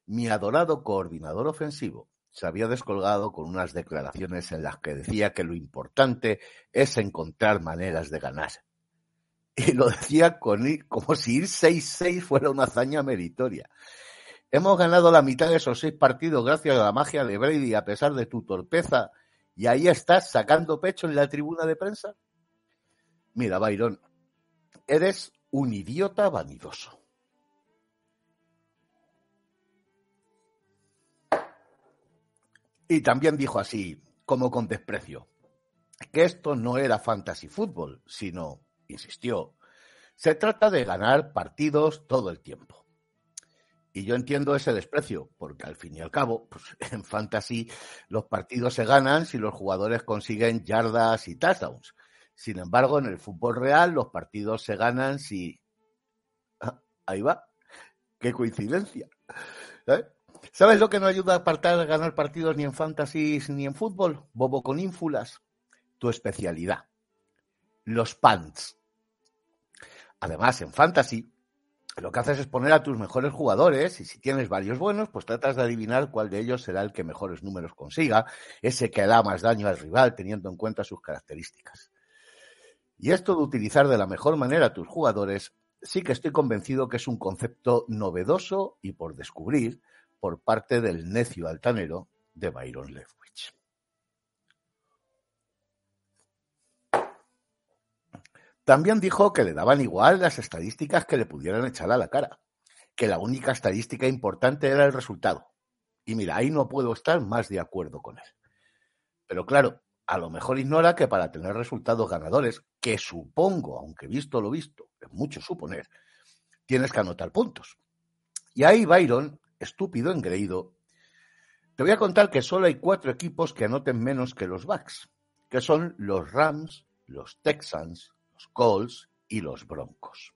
mi adorado coordinador ofensivo se había descolgado con unas declaraciones en las que decía que lo importante es encontrar maneras de ganar. Y lo decía como si ir 6-6 fuera una hazaña meritoria. Hemos ganado la mitad de esos seis partidos gracias a la magia de Brady a pesar de tu torpeza y ahí estás sacando pecho en la tribuna de prensa. Mira, Byron, eres un idiota vanidoso. Y también dijo así, como con desprecio, que esto no era fantasy fútbol, sino, insistió, se trata de ganar partidos todo el tiempo. Y yo entiendo ese desprecio, porque al fin y al cabo, pues, en fantasy los partidos se ganan si los jugadores consiguen yardas y touchdowns. Sin embargo, en el fútbol real los partidos se ganan si... Ah, ahí va. Qué coincidencia. ¿Eh? ¿Sabes lo que no ayuda a ganar partidos ni en fantasy ni en fútbol? Bobo con ínfulas. Tu especialidad. Los pants. Además, en fantasy, lo que haces es poner a tus mejores jugadores y si tienes varios buenos, pues tratas de adivinar cuál de ellos será el que mejores números consiga, ese que da más daño al rival teniendo en cuenta sus características. Y esto de utilizar de la mejor manera a tus jugadores, sí que estoy convencido que es un concepto novedoso y por descubrir por parte del necio altanero de Byron Leftwich. También dijo que le daban igual las estadísticas que le pudieran echar a la cara, que la única estadística importante era el resultado. Y mira, ahí no puedo estar más de acuerdo con él. Pero claro, a lo mejor ignora que para tener resultados ganadores, que supongo, aunque visto lo visto, es mucho suponer, tienes que anotar puntos. Y ahí Byron, estúpido engreído, te voy a contar que solo hay cuatro equipos que anoten menos que los Bucks, que son los Rams, los Texans, los Colts y los Broncos.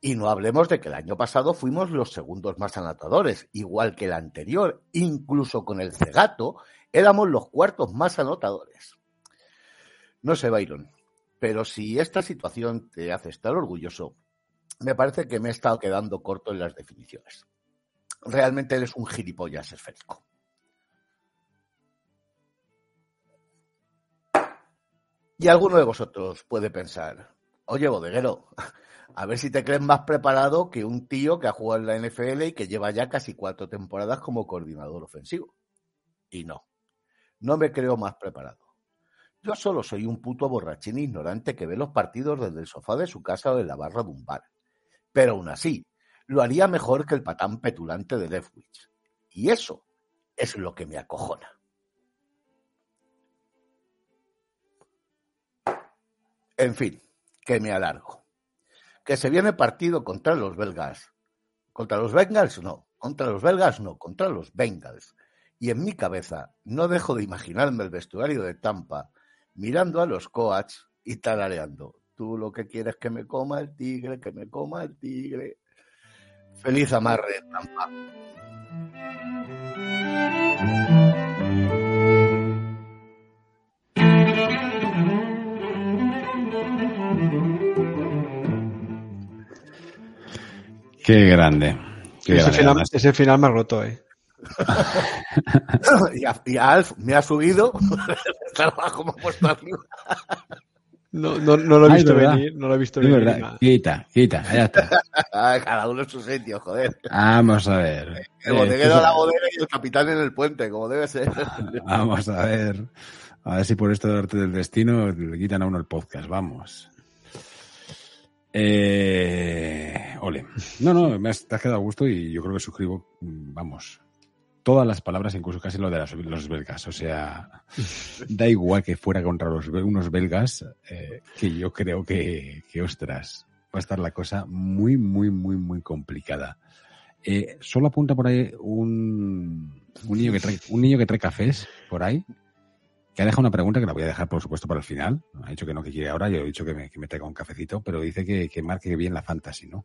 Y no hablemos de que el año pasado fuimos los segundos más anotadores, igual que el anterior, incluso con el cegato, éramos los cuartos más anotadores. No sé, Byron, pero si esta situación te hace estar orgulloso, me parece que me he estado quedando corto en las definiciones. Realmente eres un gilipollas esférico. Y alguno de vosotros puede pensar, oye, bodeguero, a ver si te crees más preparado que un tío que ha jugado en la NFL y que lleva ya casi cuatro temporadas como coordinador ofensivo. Y no, no me creo más preparado. Yo solo soy un puto borrachín ignorante que ve los partidos desde el sofá de su casa o de la barra de un bar. Pero aún así, lo haría mejor que el patán petulante de Leftwich. Y eso es lo que me acojona. En fin, que me alargo que se viene partido contra los belgas. Contra los Bengals no, contra los belgas no, contra los Bengals. Y en mi cabeza no dejo de imaginarme el vestuario de Tampa mirando a los coach y tarareando. tú lo que quieres que me coma el tigre, que me coma el tigre. Feliz amarre, Tampa. Qué grande. Qué ese, grande. final, ese final me ha roto, ¿eh? y, a, y a Alf me ha subido, estaba como puesto arriba. No, no, no lo he Ay, visto venir, no lo he visto es venir. verdad. Quita, quita, ya está. Ah, Cada uno en su sitio, joder. Vamos a ver. El Eh, bodeguero a la bodega y el capitán en el puente, como debe ser. Vamos a ver. A ver si por esto de arte del destino le quitan a uno el podcast. Vamos. Eh, ole. No, no, me has, te has quedado a gusto y yo creo que suscribo, mm, vamos, todas las palabras, incluso casi lo de las- los belgas. O sea, da igual que fuera contra los, unos belgas, eh, que yo creo que, que, ostras, va a estar la cosa muy, muy, muy, muy complicada. Eh, solo apunta por ahí un, un, niño que trae, un niño que trae cafés por ahí, que ha dejado una pregunta que la voy a dejar, por supuesto, para el final. Ha dicho que no, que quiere ahora. Yo he dicho que me, que me traiga un cafecito, pero dice que, que marque bien la fantasy, ¿no?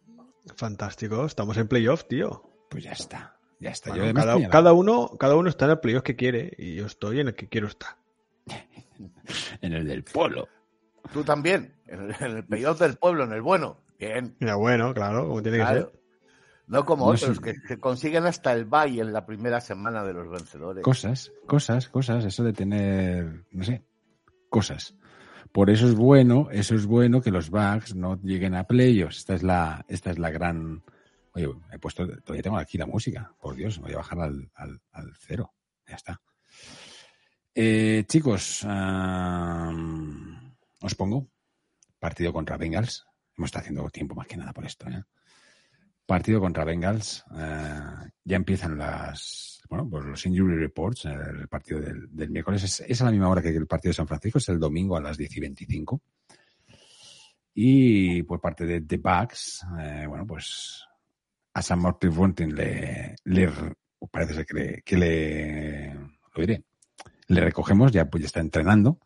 Fantástico, estamos en playoff, tío. Pues ya está. Ya está. Bueno, Yo cada, cada uno, cada uno está en el playoff que quiere y yo estoy en el que quiero estar. en el del polo. Tú también, en el, en el playoff del pueblo, en el bueno. Bien. Mira, bueno, claro, como tiene que ser. No como No otros sé. que, que consiguen hasta el bye en la primera semana de los vencedores. Cosas, cosas, cosas. Eso de tener, no sé, cosas. Por eso es bueno, eso es bueno que los bugs no lleguen a playoffs. Esta es la, esta es la gran. Oye, he puesto, todavía tengo aquí la música. Por Dios, voy a bajar al, al, cero. Ya está. Eh, chicos, os pongo partido contra Bengals. Hemos estado haciendo tiempo más que nada por esto. ¿eh? Partido contra Bengals. eh, ya empiezan las, bueno, pues los injury reports. El partido del, miércoles es, a la misma hora que el partido de San Francisco, es el domingo a las 10 y 25. Y por parte de The Bucks, bueno, pues a Sam Martin Bunting le, parece que le, que le recogemos, ya pues ya está entrenando.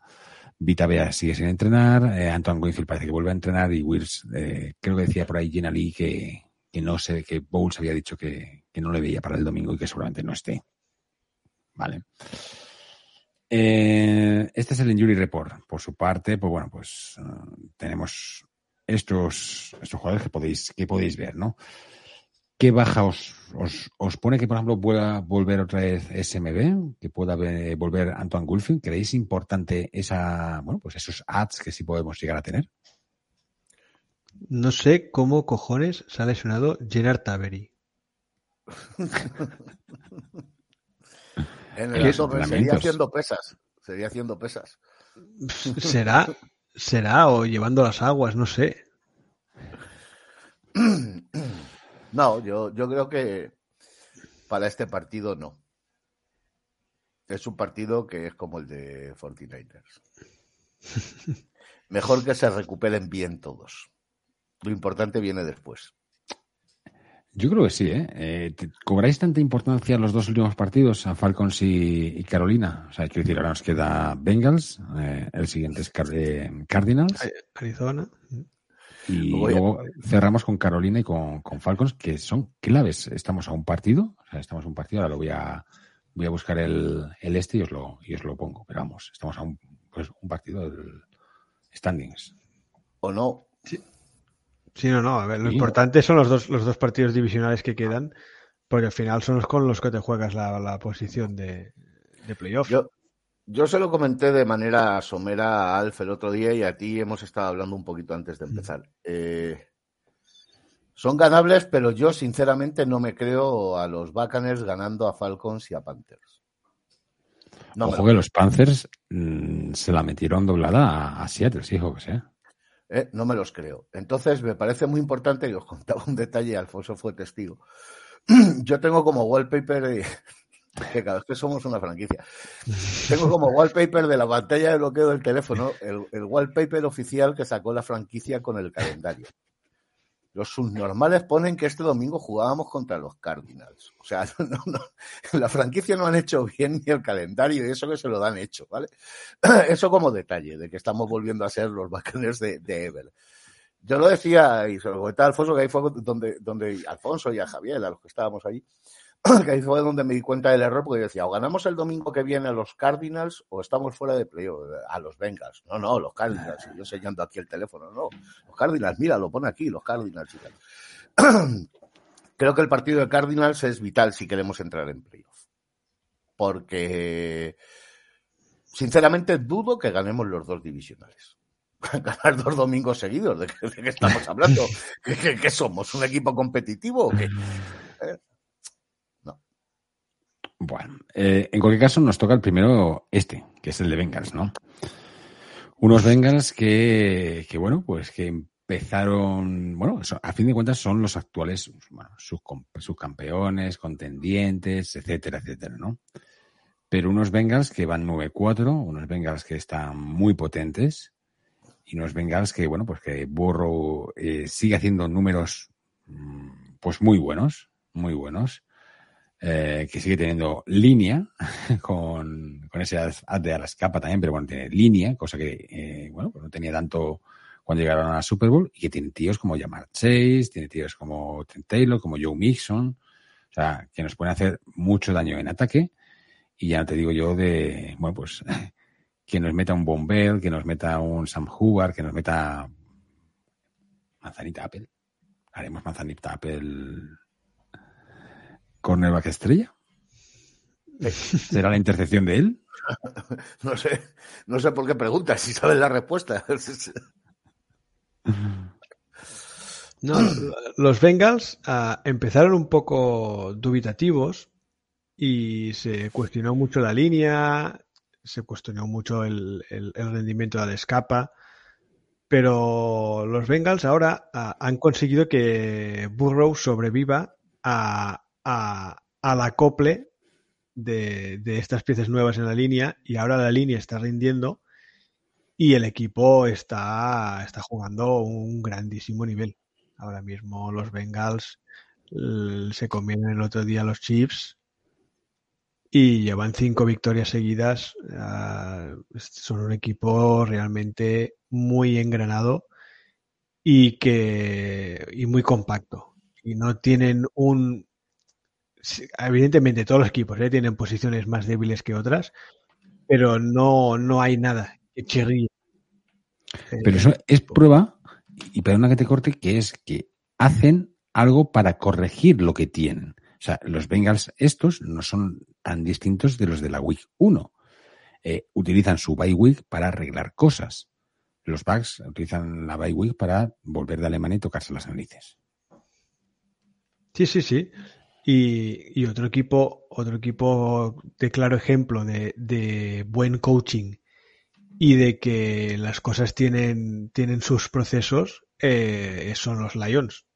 Vita Bea sigue sin entrenar, eh, Antoine Winfield parece que vuelve a entrenar y Wills, eh, creo que decía por ahí Gina Lee que, que no sé, que Bowles había dicho que, que no le veía para el domingo y que seguramente no esté. Vale. Eh, este es el Injury Report. Por su parte, pues bueno, pues uh, tenemos estos, estos jugadores que podéis, que podéis ver, ¿no? ¿Qué baja os, os, os, pone que, por ejemplo, pueda volver otra vez SMB? Que pueda ver, volver Antoine Gulfin. ¿Creéis importante esa, bueno, pues esos ads que sí podemos llegar a tener? No sé cómo cojones se ha lesionado Gerard Tavery. en el alto, sería haciendo pesas. Sería haciendo pesas. Será, será, o llevando las aguas, no sé. No, yo, yo creo que para este partido no. Es un partido que es como el de 49ers. Mejor que se recuperen bien todos. Lo importante viene después. Yo creo que sí, ¿eh? eh ¿Cobráis tanta importancia los dos últimos partidos, a Falcons y, y Carolina? O sea, quiero decir, ahora nos queda Bengals, eh, el siguiente es Car Cardinals. Arizona. Y luego cerramos con Carolina y con, con, Falcons, que son claves. Estamos a un partido, o sea, estamos a un partido, ahora lo voy a voy a buscar el, el este y os lo, y os lo pongo. Pero vamos, estamos a un, pues, un partido del standings. ¿O no? Sí. Sí, no, no. A ver, lo sí. importante son los dos, los dos partidos divisionales que quedan, porque al final son los con los que te juegas la, la posición de, de playoff. Yo, yo se lo comenté de manera somera a Alf el otro día y a ti hemos estado hablando un poquito antes de empezar. Mm. Eh, son ganables, pero yo sinceramente no me creo a los Buccaneers ganando a Falcons y a Panthers. No Ojo que los Panthers mmm, se la metieron doblada a, a Seattle, sí, Hawks, ¿eh? ¿eh? No me los creo. Entonces, me parece muy importante, y os contaba un detalle, Alfonso fue testigo. Yo tengo como wallpaper, de, que cada vez que somos una franquicia, tengo como wallpaper de la pantalla de bloqueo del teléfono, el, wallpaper oficial que sacó la franquicia con el calendario. los subnormales ponen que este domingo jugábamos contra los Cardinals. O sea, la franquicia no han hecho bien ni el calendario y eso que se lo dan hecho, ¿vale? Eso como detalle de que estamos volviendo a ser los Buccaneers de, de Ever. Yo lo decía, y se lo comentaba a Alfonso, que ahí fue donde, donde Alfonso y a Javier, a los que estábamos allí, que ahí fue donde me di cuenta del error, porque yo decía, o ganamos el domingo que viene a los Cardinals o estamos fuera de playoff, a los Bengals. No, no, los Cardinals, yo enseñando aquí el teléfono, no, los Cardinals, mira, lo pone aquí, los Cardinals. Creo que el partido de Cardinals es vital si queremos entrar en playoff. Porque, sinceramente, dudo que ganemos los dos divisionales ganar dos domingos seguidos. ¿De qué, estamos hablando? ¿Qué, somos? ¿Un equipo competitivo o qué? No. Bueno, eh, en cualquier caso nos toca el primero este, que es el de Bengals, ¿no? Unos Bengals que, que bueno, pues que empezaron, bueno, a fin de cuentas son los actuales bueno, subcampeones, contendientes, etcétera, etcétera, ¿no? Pero unos Bengals que van 9-4, unos Bengals que están muy potentes, y nos Bengals que, bueno, pues que Burrow eh, sigue haciendo números mm, pues muy buenos, muy buenos, eh, que sigue teniendo línea con, con ese ad de a la escapa también, pero bueno, tiene línea, cosa que, eh, bueno, pues no tenía tanto cuando llegaron a la Super Bowl y que tiene tíos como Jamar Chase, tiene tíos como Trent Taylor, como Joe Mixon, o sea, que nos pueden hacer mucho daño en ataque y ya te digo yo de, bueno, pues que nos meta un Bombell, que nos meta un Sam Hubbard, que nos meta Manzanita Apple. Haremos Manzanita Apple cornerback estrella. ¿Será la intercepción de él? No sé, no sé por qué preguntas, si sabes la respuesta. No, los Bengals uh, empezaron un poco dubitativos y se cuestionó mucho la línea, se cuestionó mucho el, rendimiento de la escapa, pero los Bengals ahora ah, han conseguido que Burrow sobreviva a, a, al acople de, de, estas piezas nuevas en la línea y ahora la línea está rindiendo y el equipo está, está jugando un grandísimo nivel. Ahora mismo los Bengals se comieron el otro día los Chiefs y llevan cinco victorias seguidas. Son un equipo realmente muy engranado y que y muy compacto. Y no tienen un evidentemente todos los equipos ¿eh? tienen posiciones más débiles que otras, pero no, no hay nada que chirríe. Pero eso es prueba, y perdona que te corte, que es que hacen algo para corregir lo que tienen. O sea, los Bengals estos no son tan distintos de los de la Week 1. Eh, utilizan su bye week para arreglar cosas. Los Bucks utilizan la bye week para volver de Alemania y tocarse las narices. Sí, sí, sí. Y, otro equipo, otro equipo de claro ejemplo de, buen coaching y de que las cosas tienen, tienen sus procesos eh, son los Lions.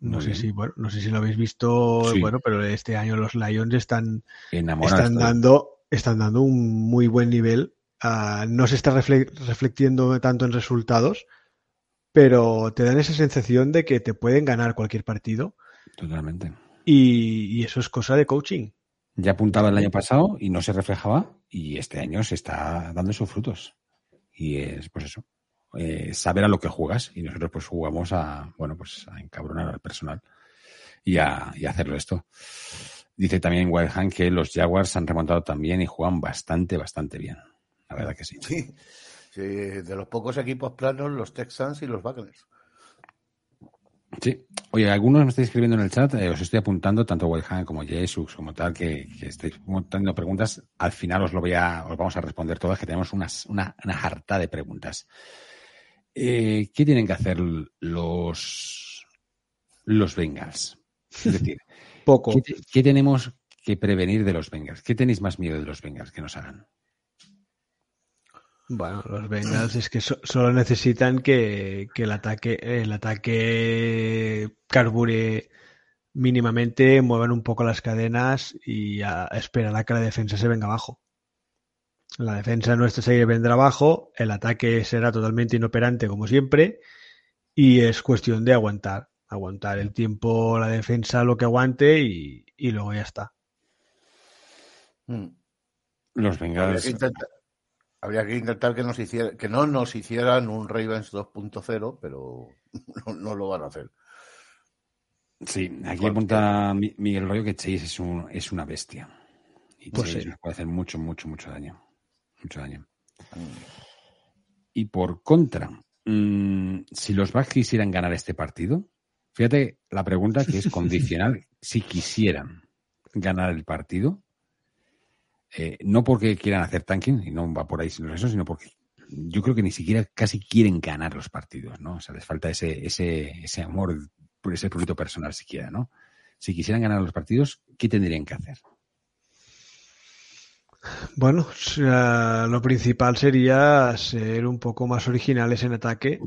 No sé si, bueno, no sé si lo habéis visto, bueno, pero este año los Lions están, están dando, están dando un muy buen nivel. Uh, no se está reflectiendo tanto en resultados, pero te dan esa sensación de que te pueden ganar cualquier partido. Totalmente. Y, y eso es cosa de coaching. Ya apuntaba el año pasado y no se reflejaba, y este año se está dando sus frutos. Y es, pues eso, eh, saber a lo que juegas y nosotros pues jugamos a, bueno, pues a encabronar al personal y a, y hacerlo esto. Dice también Wildhand que los Jaguars han remontado también y juegan bastante, bastante bien. La verdad que sí. Sí, de los pocos equipos planos, los Texans y los Buccaneers. Sí. Oye, algunos me estáis escribiendo en el chat, eh, os estoy apuntando, tanto Wildhand como Jesus, como tal, que, que estáis montando preguntas. Al final os lo voy a, os vamos a responder todas, que tenemos unas, una, una harta de preguntas. Eh, ¿qué tienen que hacer los, los Bengals? Es decir, Poco. ¿qué, tenemos que prevenir de los Bengals? ¿Qué tenéis más miedo de los Bengals que nos hagan? Bueno, los Bengals es que solo necesitan que, el ataque, el ataque carbure mínimamente, muevan un poco las cadenas y esperar a que la defensa se venga abajo. La defensa nuestra se vendrá abajo, el ataque será totalmente inoperante como siempre y es cuestión de aguantar, aguantar el tiempo, la defensa, lo que aguante y, luego ya está. Mm. Los Bengals. Habría que intentar, que, nos hiciera, que no nos hicieran un Ravens 2.0, pero no, lo van a hacer. Sí, aquí apunta Miguel Rollo que Chase es, un, es una bestia. Y pues Chase nos puede hacer mucho, mucho, mucho daño. Mucho daño. Mm. Y por contra, mm, si los Bucks quisieran ganar este partido, fíjate la pregunta que es condicional, si quisieran ganar el partido, eh, no porque quieran hacer tanking, y no va por ahí sino eso, sino porque yo creo que ni siquiera casi quieren ganar los partidos, ¿no? O sea, les falta ese, ese, ese amor ese proyecto personal siquiera, ¿no? Si quisieran ganar los partidos, ¿qué tendrían que hacer? Bueno, lo principal sería ser un poco más originales en ataque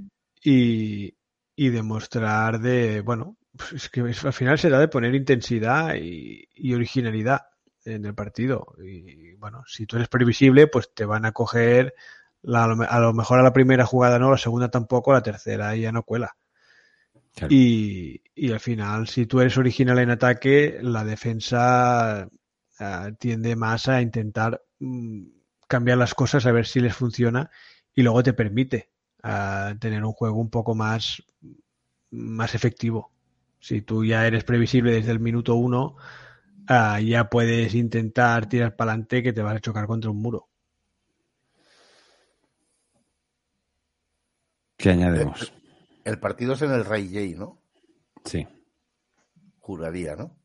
y, demostrar de, bueno, pues es que al final será de poner intensidad y, originalidad en el partido. Y bueno, si tú eres previsible, pues te van a coger a lo mejor a la primera jugada no, a la segunda tampoco, a la tercera ya no cuela. Y, y al final, si tú eres original en ataque, la defensa tiende más a intentar mm, cambiar las cosas a ver si les funciona y luego te permite tener un juego un poco más, más efectivo. Si tú ya eres previsible desde el minuto uno, ya puedes intentar tirar para adelante que te vas a chocar contra un muro. ¿Qué añadimos? El, partido es en el Rey J, ¿no? Sí. Juraría, ¿no?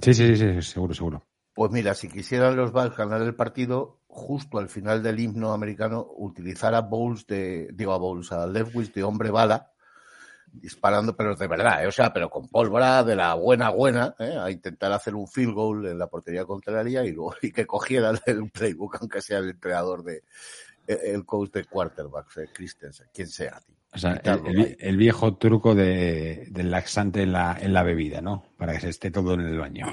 Sí, sí, sí, sí, seguro, seguro. Pues mira, si quisieran los Bucks ganar el partido, justo al final del himno americano, utilizar a Bowles de, digo a Bowles, a Lewis de hombre bala, disparando, pero de verdad, ¿eh? o sea, pero con pólvora de la buena, buena, ¿eh? a intentar hacer un field goal en la portería contraria y luego y que cogieran el playbook, aunque sea el entrenador de, el coach de quarterbacks, eh, Christensen, quien sea. O sea, el, viejo truco de, del laxante en la, en la bebida, ¿no? Para que se esté todo en el baño.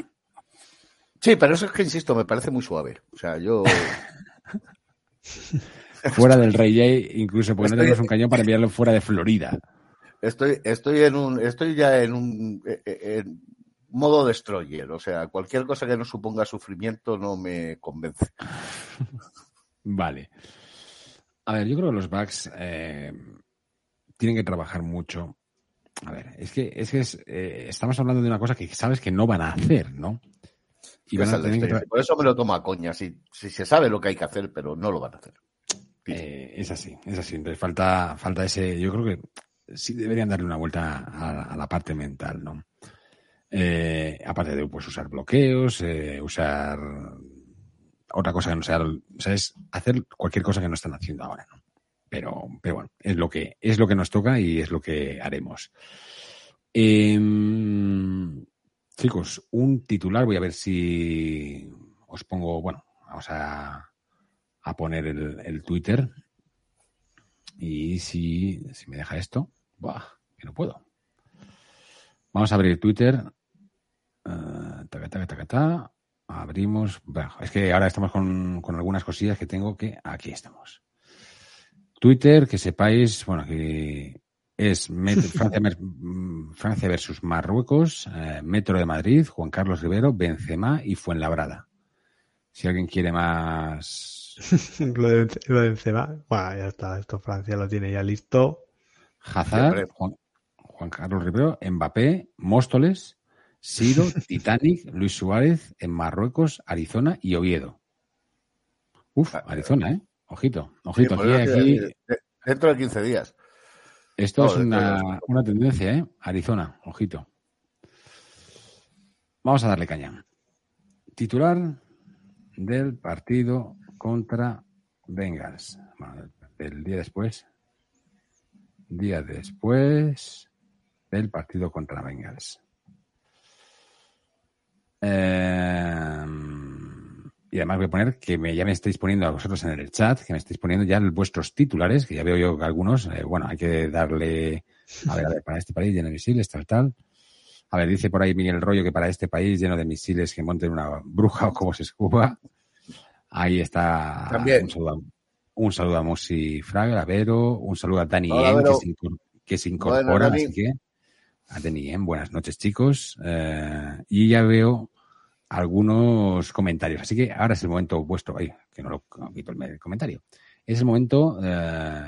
Sí, pero eso es que, insisto, me parece muy suave. O sea, yo... fuera del Rey J, incluso porque no tenemos un cañón para enviarlo fuera de Florida. Estoy, estoy en un, estoy ya en un eh, eh, en modo destroyer, o sea, cualquier cosa que no suponga sufrimiento no me convence. Vale. A ver, yo creo que los Bucks eh, tienen que trabajar mucho. A ver, es que, es que estamos hablando de una cosa que sabes que no van a hacer, ¿no? Por eso me lo tomo a coña. Si, si, se sabe lo que hay que hacer, pero no lo van a hacer. Eh, es así, es así. Entonces falta, falta ese. Yo creo que sí deberían darle una vuelta a, la parte mental, ¿no? Eh, aparte de pues, usar bloqueos, eh, usar otra cosa que no sea, o sea, es hacer cualquier cosa que no están haciendo ahora, ¿no? Pero, pero bueno, es lo que es lo que nos toca y es lo que haremos. Eh, Chicos, un titular, voy a ver si os pongo, bueno, vamos a, a poner el, Twitter. Y si, si me deja esto, ¡buah! que no puedo. Vamos a abrir Twitter. Uh, taca, Abrimos. es que ahora estamos con, con, algunas cosillas que tengo que. Aquí estamos. Twitter, que sepáis, bueno, que es Francia, versus Marruecos, eh, Metro de Madrid, Juan Carlos Rivero, Benzema y Fuenlabrada. Si alguien quiere más... lo, de, Benzema, bueno, ya está, esto Francia lo tiene ya listo. Hazard, Juan, Carlos Rivero, Mbappé, Móstoles, Siro, Titanic, Luis Suárez, en Marruecos, Arizona y Oviedo. Uf, Arizona, ¿eh? Ojito, ojito. Pues aquí, Dentro de 15 días. Esto es una, tendencia, ¿eh? Arizona, ojito. Vamos a darle caña. Titular del partido contra Bengals. Bueno, el día después. Día después del partido contra Bengals. Eh, y además voy a poner que me, ya me estáis poniendo a vosotros en el chat, que me estáis poniendo ya vuestros titulares, que ya veo yo que algunos, eh, bueno, hay que darle, a ver, a ver, para este país lleno de misiles, tal, tal. A ver, dice por ahí Miguel Rollo que para este país lleno de misiles que monten una bruja o como se escuba. Ahí está. También. Un saludo, un saludo a Musi Fraga, a Vero, un saludo a Dani que, que se incorporan. así que, buenas noches, chicos. Eh, y ya veo algunos comentarios. Así que ahora es el momento vuestro. Ay, que no lo quito el comentario. Es el momento eh,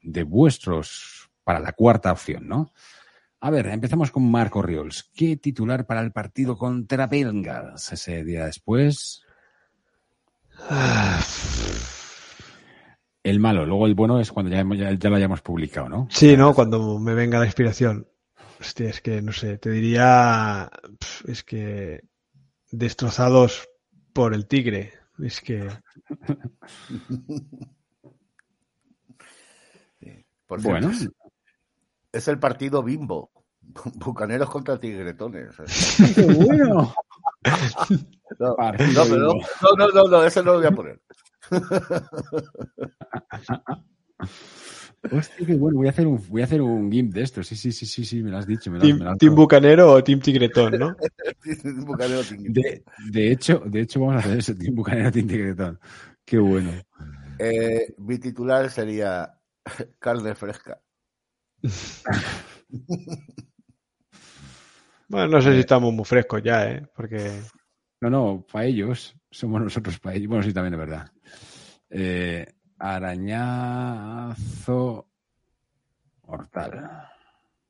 de vuestros para la cuarta opción, ¿no? A ver, empezamos con Marco Riols. ¿Qué titular para el partido contra Bengals ese día después? El malo, luego el bueno es cuando ya, ya, lo hayamos publicado, ¿no? Sí, ¿no? Cuando me venga la inspiración. Hostia, es que no sé, te diría. Es que. Destrozados por el tigre. Es que. bueno. Es el partido bimbo. Bucaneros contra Tigretones. ¡Qué bueno! No, no, no, no, no, ese no lo voy a poner. Hostia, qué bueno, voy a hacer un, voy a hacer un GIMP de esto. Sí, sí, sí, sí, sí, me lo has dicho. Me team, Bucanero o Team Tigretón, ¿no? de, de, hecho, de hecho, vamos a hacer eso, Team Bucanero, Team Tigretón. Qué bueno. Eh, mi titular sería carne fresca. bueno, no sé si estamos muy frescos ya, ¿eh? Porque... No, no, para ellos, somos nosotros para ellos. Bueno, sí, también es verdad. Eh, arañazo mortal.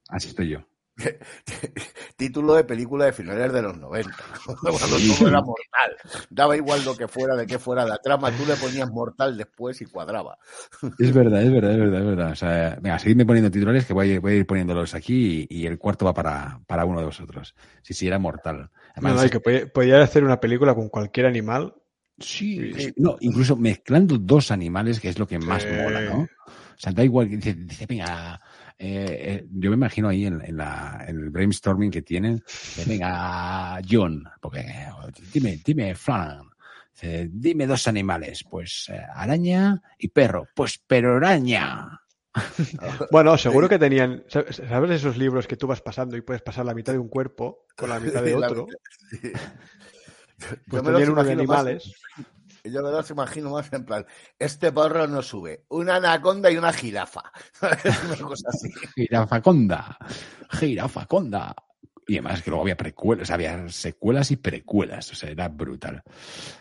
Así estoy yo. Título de película de finales de los 90, cuando todo era mortal. Daba igual lo que fuera, de qué fuera la trama, tú le ponías mortal después y cuadraba. Es verdad, es verdad, es verdad, es verdad. O sea, venga, seguidme poniendo titulares que voy, a ir poniéndolos aquí y, el cuarto va para, para, uno de vosotros. Sí, sí, era mortal. Además, que podía, hacer una película con cualquier animal. Sí, no, incluso mezclando dos animales, que es lo que más mola, ¿no? O sea, da igual, dice, dice venga, eh, eh, yo me imagino ahí en, el brainstorming que tienen, venga, John, porque dime, dime, Flan, dime dos animales, pues eh, araña y perro, pues pero araña. Bueno, seguro que tenían, ¿sabes esos libros que tú vas pasando y puedes pasar la mitad de un cuerpo con la mitad de otro? Pues tenían unos animales yo me los imagino más en plan, este porro no sube, una anaconda y una jirafa. una cosa así. Jirafaconda, jirafaconda. Y además que luego había precuelas, había secuelas y precuelas, o sea, era brutal.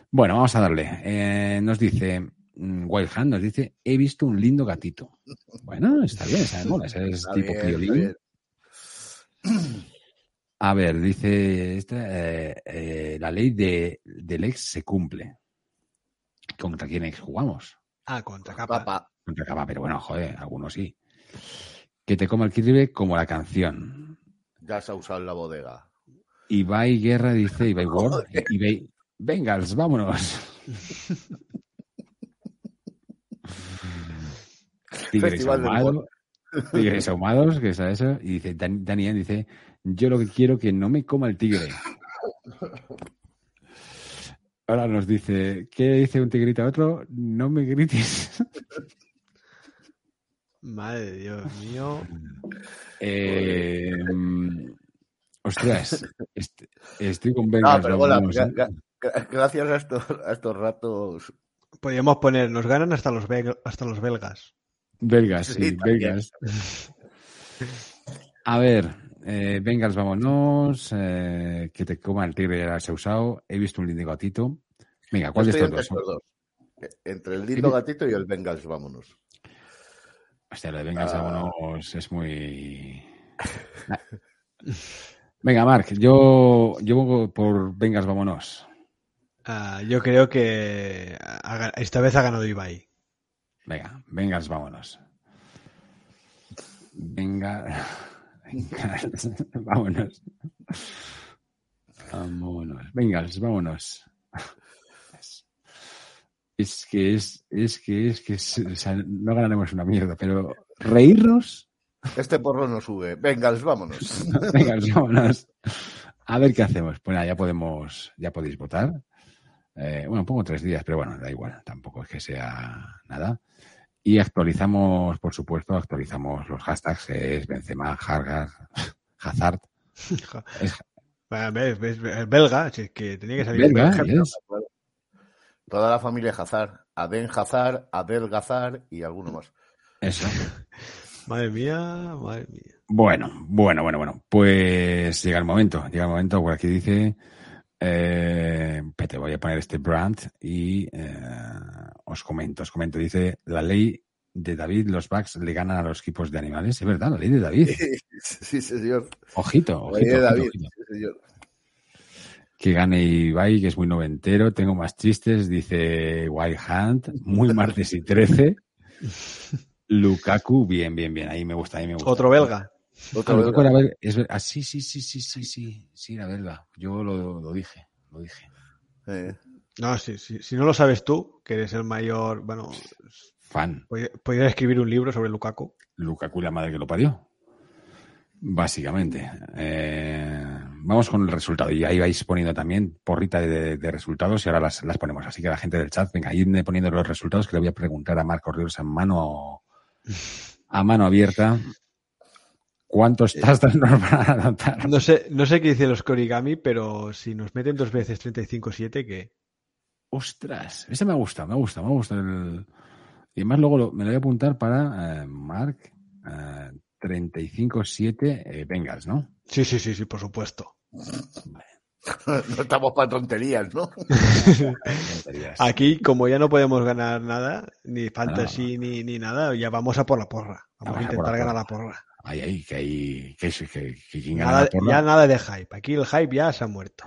Bueno, vamos a darle. Eh, nos dice, mm, Wild Hand nos dice, he visto un lindo gatito. Bueno, está bien, esa mola, ese es tipo piolín. A ver, dice, eh, eh, la ley de, del ex se cumple. ¿Contra quiénes jugamos? Ah, contra Capa. Contra Capa, pero bueno, joder, algunos sí. Que te coma el kirribe como la canción. Ya se ha usado en la bodega. Ibai Guerra dice, Ibai Ward, Ibai, Bengals, vámonos. Tigres ahumados, tigres ahumados, que es eso. Y dice, Daniel dice, yo lo que quiero que no me coma el tigre. Ahora nos dice, ¿qué dice un tigrito a otro? No me grites. Madre de Dios mío. Eh, ostras, estoy con Vengas. gracias a estos, a estos ratos. Podríamos poner, nos ganan hasta los, hasta los belgas. Belgas, sí, belgas. A ver, eh, Bengals, vámonos. Eh, que te coma el tigre ya se ha usado. He visto un lindo gatito. Venga, ¿cuál de estos dos? Entre el lindo gatito y el Bengals, vámonos. Hostia, lo de Bengals, ah. vámonos es muy. Venga, Marc, yo, yo por Vengas, vámonos. Ah, yo creo que esta vez ha ganado Ibai. Venga, Vengas, vámonos. Venga. vámonos. Vámonos. Venga, vámonos. Es que es, es que es que no ganaremos una mierda, pero reírnos. Este porro no sube. Venga, vámonos. Venga, vámonos. A ver qué hacemos. Pues ya podemos, ya podéis votar. Eh, bueno, pongo tres días, pero bueno, da igual, tampoco es que sea nada. Y actualizamos, por supuesto, actualizamos los hashtags, es Benzema, Hargar, Hazard. es, belga, que tenía que salir. Belga, Toda la familia Hazard, Aden Hazard, Abel Gazar y alguno más. Eso. Madre mía, madre mía. Bueno, bueno, bueno, bueno. Pues llega el momento, llega el momento. Por aquí dice, eh, te voy a poner este brand y eh, os comento, os comento. Dice, la ley de David, los Bucks le ganan a los equipos de animales. Es verdad, la ley de David. Sí, señor. Ojito, ojito. ley de David, Sí, señor. Que gane Ibai, que es muy noventero. Tengo más chistes, dice Wild Hunt. Muy martes y 13. Lukaku, bien, bien, bien. Ahí me gusta, ahí me gusta. Otro belga. Es, ah, sí, sí, sí, sí, sí, sí, sí, era belga. Yo lo, lo dije, lo dije. Eh. No, sí, sí, si no lo sabes tú, que eres el mayor, bueno, fan. Podría escribir un libro sobre Lukaku. Lukaku, la madre que lo parió. Básicamente. Eh, vamos con el resultado. Y ahí vais poniendo también porrita de, resultados y ahora las, las, ponemos. Así que la gente del chat, venga, irme poniendo los resultados que le voy a preguntar a Marco Ríos en mano a mano abierta. ¿Cuánto estás dando para anotar? No sé, no sé qué dice los Korigami, pero si nos meten dos veces 35-7, ¿qué? Ostras, ese me gusta, me gusta, me gusta. El... Y además luego me lo voy a apuntar para eh, Mark eh, 35-7 eh, Bengals, ¿no? Sí, sí, sí, sí, por supuesto. no estamos para tonterías, ¿no? Aquí, como ya no podemos ganar nada, ni fantasy ni, ni, nada, ya vamos a por la porra. Vamos, a intentar ganar la porra. Ay, ay, que hay. Que, que, que nada, Ya nada de hype. Aquí el hype ya se ha muerto.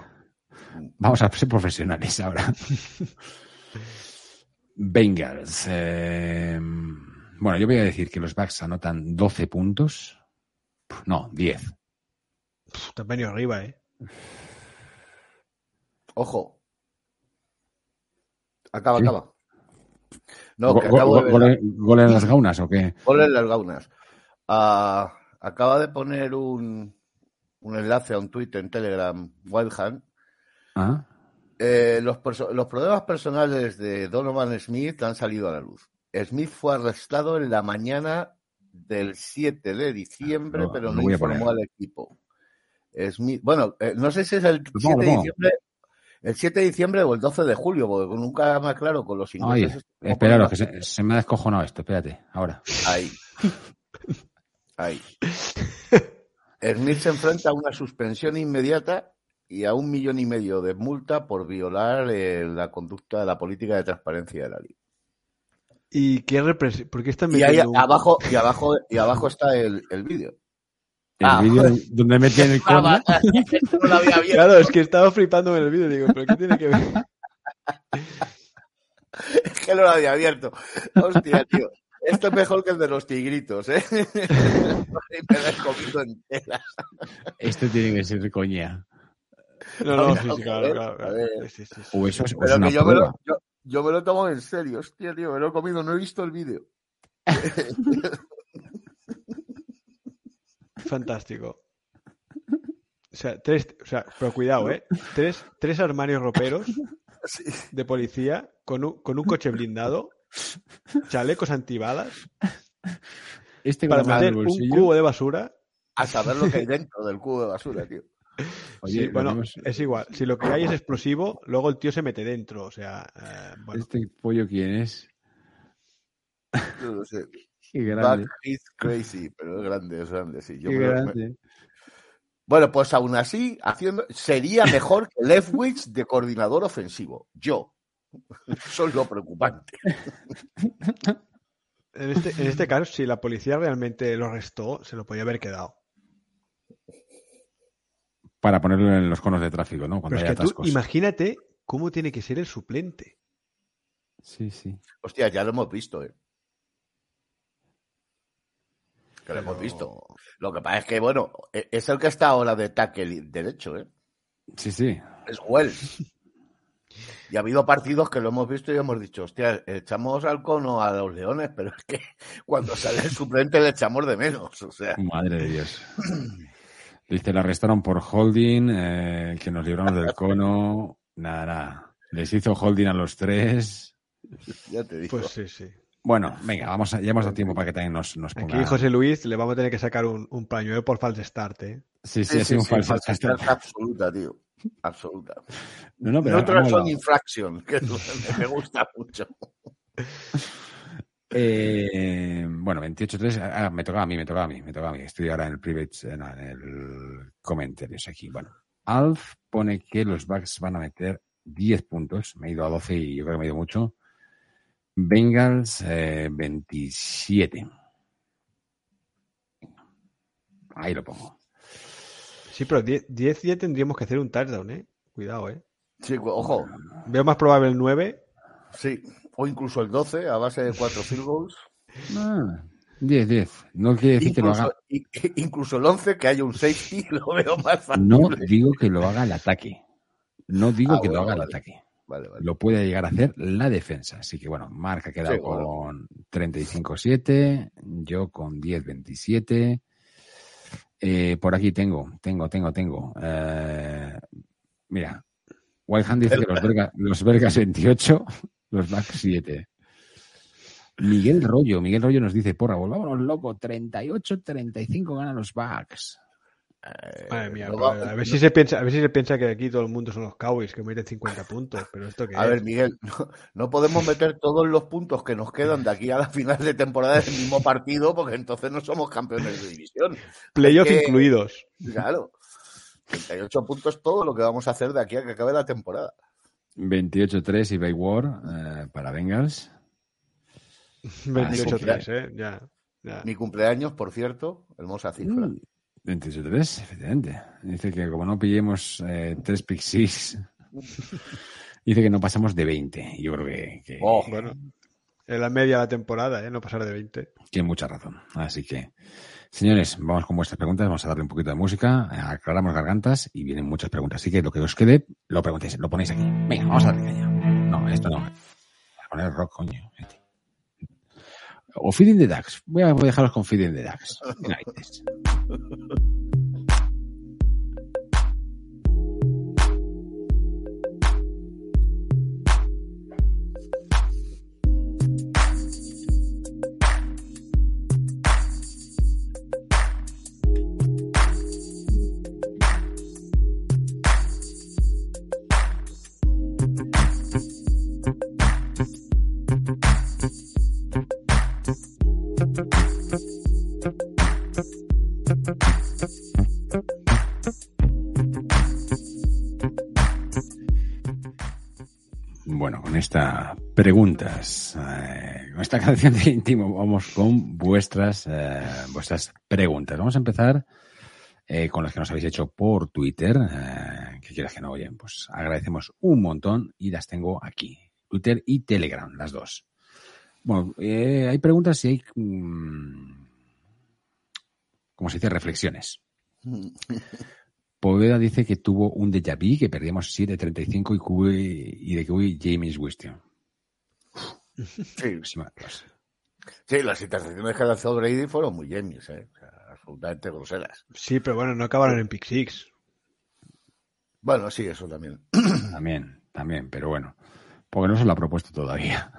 Vamos a ser profesionales ahora. Bengals. Eh, bueno, yo voy a decir que los Bucks anotan 12 puntos. No, 10. Te has venido arriba, ¿eh? Ojo. Acaba, acaba. No, que acabo de ver. ¿Gol en las gaunas o qué? Gol en las gaunas. Uh, acaba de poner un, un, enlace a un tweet en Telegram, Wildhand. ¿Ah? Eh, los, los problemas personales de Donovan Smith han salido a la luz. Smith fue arrestado en la mañana del 7 de diciembre, no, pero no informó al equipo. Smith, bueno, eh, no sé si es el 7 de diciembre el 7 de diciembre o el 12 de julio, porque nunca más claro con los ingleses. Que se, se, me ha descojonado esto, espérate, ahora. Ahí. Ahí. Smith se enfrenta a una suspensión inmediata y a un millón y medio de multa por violar eh, la conducta, la política de transparencia de la ley. ¿Y qué representa? ¿Por qué está y ahí abajo y abajo y abajo está el, el vídeo. El ah, vídeo donde meten el cono. no claro, es que estaba flipando en el vídeo. Digo, ¿pero qué tiene que ver? es que no lo había abierto. Hostia, tío. Esto es mejor que el de los tigritos, ¿eh? me lo he comido enteras. Esto tiene que ser coña. No, no, sí, sí, claro, claro. O eso es, Pero es una que yo me, lo, yo, yo me, lo, tomo en serio. Hostia, tío, me lo he comido. No he visto el vídeo. Fantástico. O sea, tres, o sea, pero cuidado, ¿eh? Tres, tres armarios roperos sí. de policía con un, con un coche blindado, chalecos antibalas, este para meter un cubo de basura. A saber lo que hay dentro del cubo de basura, tío. Oye, sí, bueno, tenemos... es igual. Si lo que hay es explosivo, luego el tío se mete dentro. O sea, eh, bueno. ¿Este pollo quién es? Yo no sé. Qué grande. is crazy, pero es grande, es grande, sí. Yo Qué grande. Me... Bueno, pues aún así, haciendo sería mejor que Leftwich de coordinador ofensivo. Yo. Eso es lo preocupante. En este, en este caso, si la policía realmente lo arrestó, se lo podía haber quedado. Para ponerlo en los conos de tráfico, ¿no? Cuando Pero es que tú, imagínate cómo tiene que ser el suplente. Sí, sí. Hostia, ya lo hemos visto, ¿eh? Que lo hemos visto. Lo que pasa es que, bueno, es el que está ahora de tackle derecho, ¿eh? Sí, sí. Es Wells. Y ha habido partidos que lo hemos visto y hemos dicho, hostia, echamos al cono a los leones, pero es que cuando sale el suplente le echamos de menos. O sea. Madre de Dios. Dice, la arrestaron por holding, eh, que nos libramos del cono. Nada, nada. Les hizo holding a los tres. Ya te digo. Pues sí, sí. Bueno, venga, vamos a, ya hemos dado tiempo para que también nos, nos ponga... Aquí José Luis le vamos a tener que sacar un, un pañuelo por false start, ¿eh? Sí, sí, sí, sí un sí, false start. start. Absoluta, tío. Absoluta. No, no, pero Otras son infraction, que me gusta mucho. Eh, bueno, 28-3. Ah, me tocaba a mí, me tocaba a mí, me tocaba a mí. Estoy ahora en el private, en el comentarios aquí. Bueno, Alf pone que los Bucks van a meter 10 puntos. Me he ido a 12 y yo creo que me he ido mucho. Bengals, eh, 27. Ahí lo pongo. Sí, pero 10, 10 ya tendríamos que hacer un touchdown, ¿eh? Cuidado, ¿eh? Sí, ojo. Veo más probable el 9. Sí, o incluso el 12 a base de 4 field goals. Ah, 10, 10. No quiere decir incluso, que lo haga. Incluso el 11, que haya un safety, lo veo más fácil. No digo que lo haga el ataque. No digo Ah, que bueno, lo haga vale. el ataque. Vale, vale. Lo puede llegar a hacer la defensa. Así que bueno, Marc ha quedado Sí, bueno. con 35-7, yo con 10-27. Eh, por aquí tengo, tengo, tengo, tengo. Eh, mira, Whitehand dice que los, Verga- los Vergas 28, los Bucks 7. Miguel Rollo, Miguel Rollo nos dice, porra, volvámonos loco, 38-35 ganan los Bucks. Madre mía, no pero va- a, ver si se piensa, a ver si se piensa que aquí todo el mundo son los Cowboys, que meten 50 puntos. Pero esto que A ver, Miguel, no, no podemos meter todos los puntos que nos quedan de aquí a la final de temporada en el mismo partido, porque entonces no somos campeones de división. playoff que- incluidos. Claro. 38 puntos todo lo que vamos a hacer de aquí a que acabe la temporada. 28-3 y Bay War eh, para Bengals. 28-3, ¿eh? Ya. ya. Mi cumpleaños, por cierto, hermosa cifra. Mm, 28-3, efectivamente. Dice que como no pillemos eh, tres pick six, dice que no pasamos de 20. Yo creo que, que, Oh, Bueno, en la media de la temporada, ¿eh? No pasar de 20. tiene mucha razón. Así que, señores, vamos con vuestras preguntas. Vamos a darle un poquito de música, aclaramos gargantas y vienen muchas preguntas. Así que lo que os quede, lo preguntéis, lo ponéis aquí. Venga, vamos a darle caña. No, esto no. Voy a poner rock, coño. Este. O Feeding the Ducks. Voy a dejaros con Feeding the Ducks. preguntas, eh, con esta canción de íntimo, vamos con vuestras, eh, vuestras preguntas. Vamos a empezar eh, con las que nos habéis hecho por Twitter, que quieras que no oyen, pues agradecemos un montón y las tengo aquí, Twitter y Telegram, las dos. Bueno, hay preguntas y hay, mm, ¿cómo se dice? Reflexiones. Poveda dice que tuvo un déjà vu, que perdíamos 7.35 y, que- y de que James Winston. Sí, Sí, sí, las intercepciones que lanzó Brady fueron muy genios, ¿eh? O sea, absolutamente groseras. Sí, pero bueno, no acabaron en pick six. Bueno, sí, eso también. También, también, pero bueno, porque no se lo ha propuesto todavía.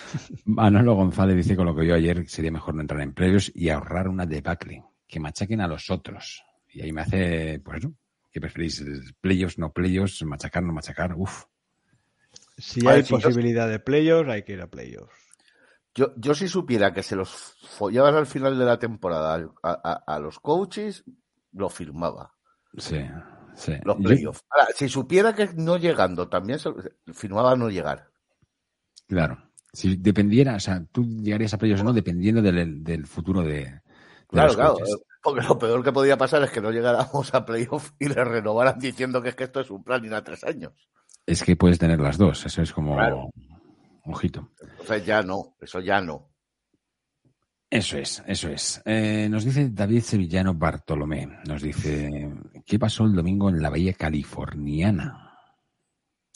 Manolo González dice con lo que vio ayer sería mejor no entrar en playoffs y ahorrar una debacle, que machaquen a los otros. Y ahí me hace, pues eso, ¿qué preferís? ¿Playoffs, no playoffs? ¿Machacar, no machacar? Uf. Si hay si yo- posibilidad de playoffs, hay que ir a playoffs. Yo, yo si supiera que se los follaban al final de la temporada a, a- a los coaches, lo firmaba. Sí, sí. Los Yo- playoffs. Ahora, si supiera que no llegando también se, firmaba no llegar. Claro. Si dependiera, o sea, tú llegarías a playoffs o no, dependiendo del, del futuro de, de Claro, los claro. coaches. eh, Porque lo peor que podía pasar es que no llegáramos a playoff y le renovaran diciendo que es que esto es un plan a tres años. Es que puedes tener las dos, eso es como Claro. ojito. Entonces ya no, eso ya no. Eso es, eso es. Eh, nos dice David Sevillano Bartolomé, nos dice, ¿qué pasó el domingo en la bahía californiana?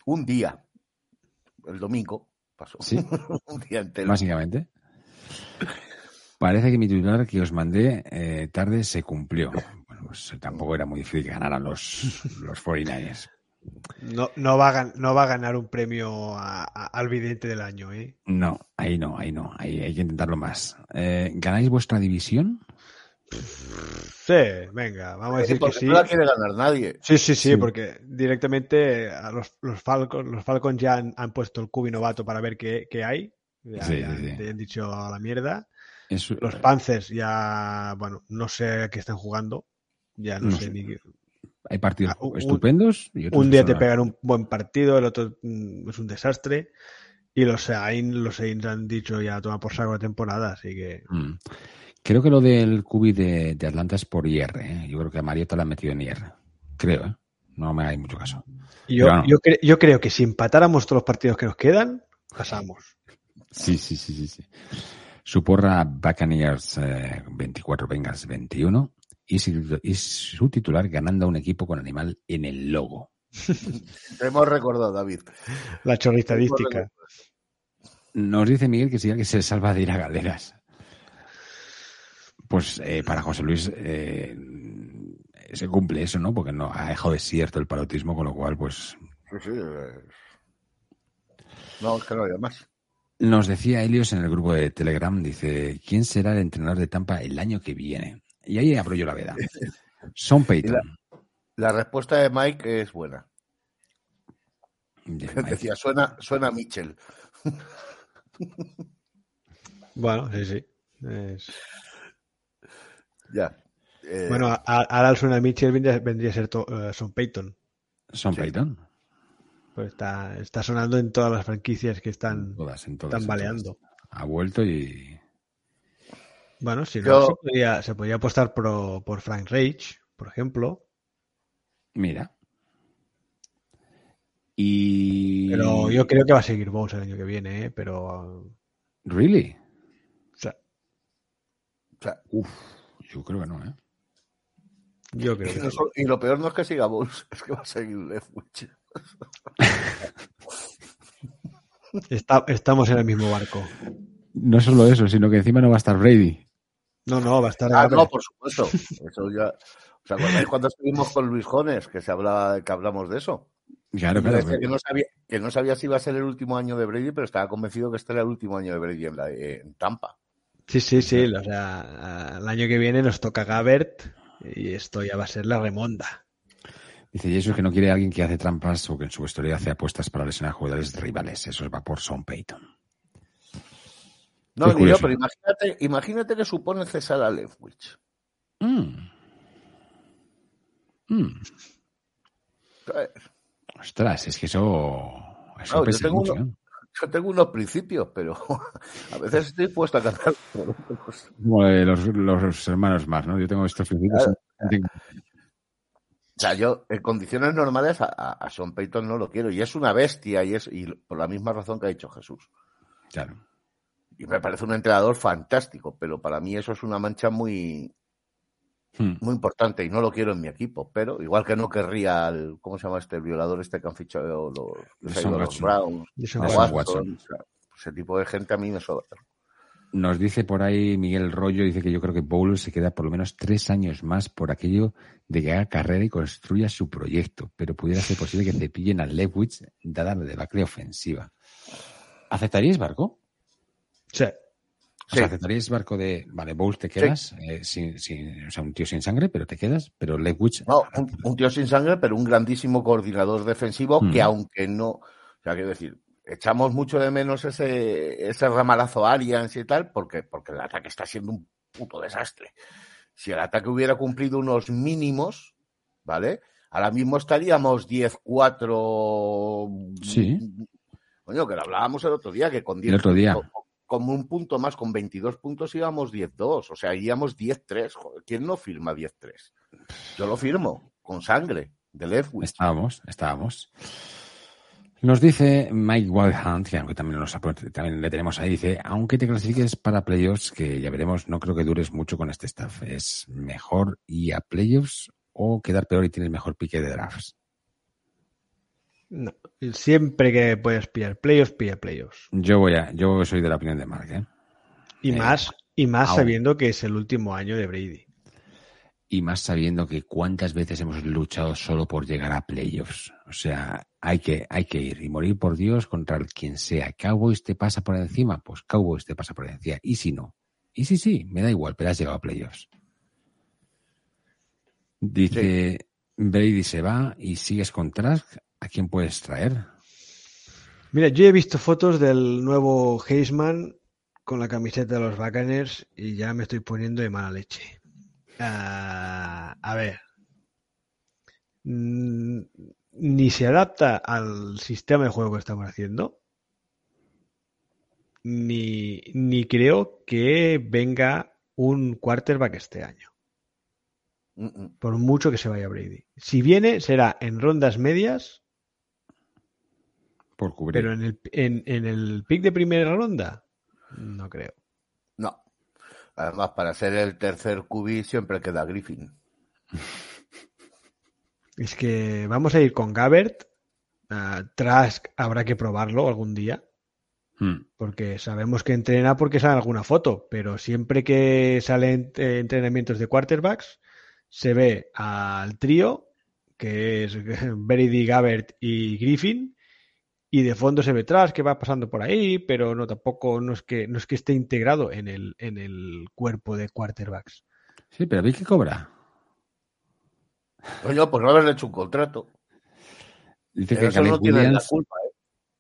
Un día, el domingo, pasó. Sí. un día entero. Básicamente. Parece que mi titular que os mandé eh, tarde se cumplió. Bueno, pues tampoco era muy difícil que ganaran los, los 49ers. No, no, va, a, no va a ganar un premio a- a- al vidente del año, ¿eh? No, ahí no, ahí no, ahí hay que intentarlo más. Eh, ¿Ganáis vuestra división? Sí, venga, vamos a decir que sí. no la quiere ganar nadie. Sí, sí, sí, Sí. porque directamente a los, los Falcons, los Falcons ya han, han puesto el cubi novato para ver qué, qué hay Ya, han dicho a la mierda. Los Panzers ya, bueno, no sé a qué están jugando. Ya no, sé, ni. Hay partidos ah, estupendos. un día te pegan un buen partido, el otro mm, es un desastre. Y los Saints, los Saints han dicho ya toma por saco de temporada, así que. Mm. Creo que lo del cubi de, Atlanta es por IR. ¿eh? Yo creo que a Mariota lo han metido en IR. Creo, ¿eh? No me hay mucho caso. Yo, yo, creo que si empatáramos todos los partidos que nos quedan, pasamos. Sí, sí, sí, sí. sí. Su porra Buccaneers 24, Bengals 21 y su, titular ganando a un equipo con animal en el logo. Te hemos recordado, David. La chorristadística. Nos dice Miguel que sí que se salva de ir a galeras. Pues eh, para José Luis eh, se cumple eso, ¿no? Porque no ha dejado desierto el parotismo, con lo cual, pues. Sí, sí. No, es que no haya más. Nos decía Helios en el grupo de Telegram, dice, ¿quién será el entrenador de Tampa el año que viene? Y ahí abro yo la veda. Son Peyton. La, respuesta de Mike es buena. Decía, suena, suena Mitchell. bueno, sí, sí. Ya. Eh, bueno, ahora suena Mitchell vendría, a ser uh, Son Peyton. Son Peyton. Pues está, está sonando en todas las franquicias que están, están baleando. Ha vuelto y. Bueno, si no, se podría, se podría apostar por, por Frank Rage, por ejemplo. Mira. Y. Pero yo creo que va a seguir Bowles el año que viene, ¿eh? pero. ¿Really? O sea. O sea, uff, yo creo que no, ¿eh? Yo creo que y, y lo peor no es que siga Bowles, es que va a seguir Leftwich estamos en el mismo barco. No solo eso, sino que encima no va a estar Brady. No, no, va a estar. Ah, no, por supuesto. Eso ya. cuando estuvimos con Luis Jones que se hablaba, que hablamos de eso? Claro, claro. Que, no sabía, que no sabía si iba a ser el último año de Brady, pero estaba convencido que este era el último año de Brady en, en Tampa. Sí, sí, sí. O sea, el año que viene nos toca Gabert y esto ya va a ser la remonda. Dice Jesús que no quiere alguien que hace trampas o que en su historia hace apuestas para lesionar jugadores rivales. Eso va por Son Payton. No, ni yo, pero imagínate, imagínate que supone cesar a Leftwich. Mm. Mm. Ostras, es que eso, eso pesa yo, mucho, ¿eh? yo tengo unos principios, pero a veces estoy puesto a cantar. Como los, los, hermanos más, ¿no? Yo tengo estos principios. O sea, yo en condiciones normales a, a, Sean Payton no lo quiero y es una bestia y es y por la misma razón que ha dicho Jesús. Claro. Y me parece un entrenador fantástico, pero para mí eso es una mancha muy hmm. muy importante y no lo quiero en mi equipo, pero igual que no querría al ¿cómo se llama este el violador este que han fichado los, los, Browns, ese tipo de gente a mí me sobra. Nos dice por ahí Miguel Rollo, dice que yo creo que Bowles se queda por lo menos tres años más por aquello de que haga carrera y construya su proyecto, pero pudiera ser posible que cepillen a Lewis dada la debacle ofensiva. ¿Aceptaríais barco? Sí. O sea, ¿aceptaríais barco de, vale, Bowles te quedas, eh, sin, sin, o sea, un tío sin sangre, pero te quedas, pero Lewis... No, un, tío sin sangre, pero un grandísimo coordinador defensivo que mm. aunque no, o sea, quiero decir, echamos mucho de menos ese, ese ramalazo Arians y tal, porque, porque el ataque está siendo un puto desastre. Si el ataque hubiera cumplido unos mínimos, ¿vale? Ahora mismo estaríamos 10-4. Sí. Coño, que lo hablábamos el otro día, que con 10 el otro día. Como un punto más, con 22 puntos íbamos 10-2. O sea, íbamos 10-3. ¿Quién no firma 10-3? Yo lo firmo, con sangre, de Leftwich. Estábamos, estábamos. Nos dice Mike Wildhunt, que aunque también, también le tenemos ahí, dice, aunque te clasifiques para playoffs, que ya veremos, no creo que dures mucho con este staff. ¿Es mejor ir a playoffs o quedar peor y tienes mejor pique de drafts? No, siempre que puedes pillar playoffs, pilla playoffs. Yo voy a, yo soy de la opinión de Mark, ¿eh? Y eh, más, y más sabiendo que es el último año de Brady y más sabiendo que cuántas veces hemos luchado solo por llegar a playoffs. O sea, hay que, hay que ir y morir por Dios contra el quien sea. Cowboys te pasa por encima, pues Cowboys te pasa por encima. Y si no, y si sí, me da igual, pero has llegado a playoffs. Dice, Brady se va y sigues con Trask, ¿a quién puedes traer? Mira, yo he visto fotos del nuevo Heisman con la camiseta de los Buccaneers y ya me estoy poniendo de mala leche. Ah, a ver. Mm, ni se adapta al sistema de juego que estamos haciendo, ni, ni creo que venga un quarterback este año. Por mucho que se vaya Brady. Si viene, será en rondas medias. Por cubrir. Pero en el, en, en el pick de primera ronda, no creo. No. Además, para ser el tercer QB siempre queda Griffin. Es que vamos a ir con Gabbert. Uh, Trask habrá que probarlo algún día. Hmm. Porque sabemos que entrena porque sale alguna foto, pero siempre que salen entrenamientos de quarterbacks, se ve al trío, que es Brady, Gabbert y Griffin, y de fondo se ve Trask que va pasando por ahí, pero no tampoco no es que no es que esté integrado en el, en el cuerpo de quarterbacks. Sí, pero ¿veis que cobra? Coño, pues no haberle hecho un contrato. Dice que Caleb Williams. ¿eh?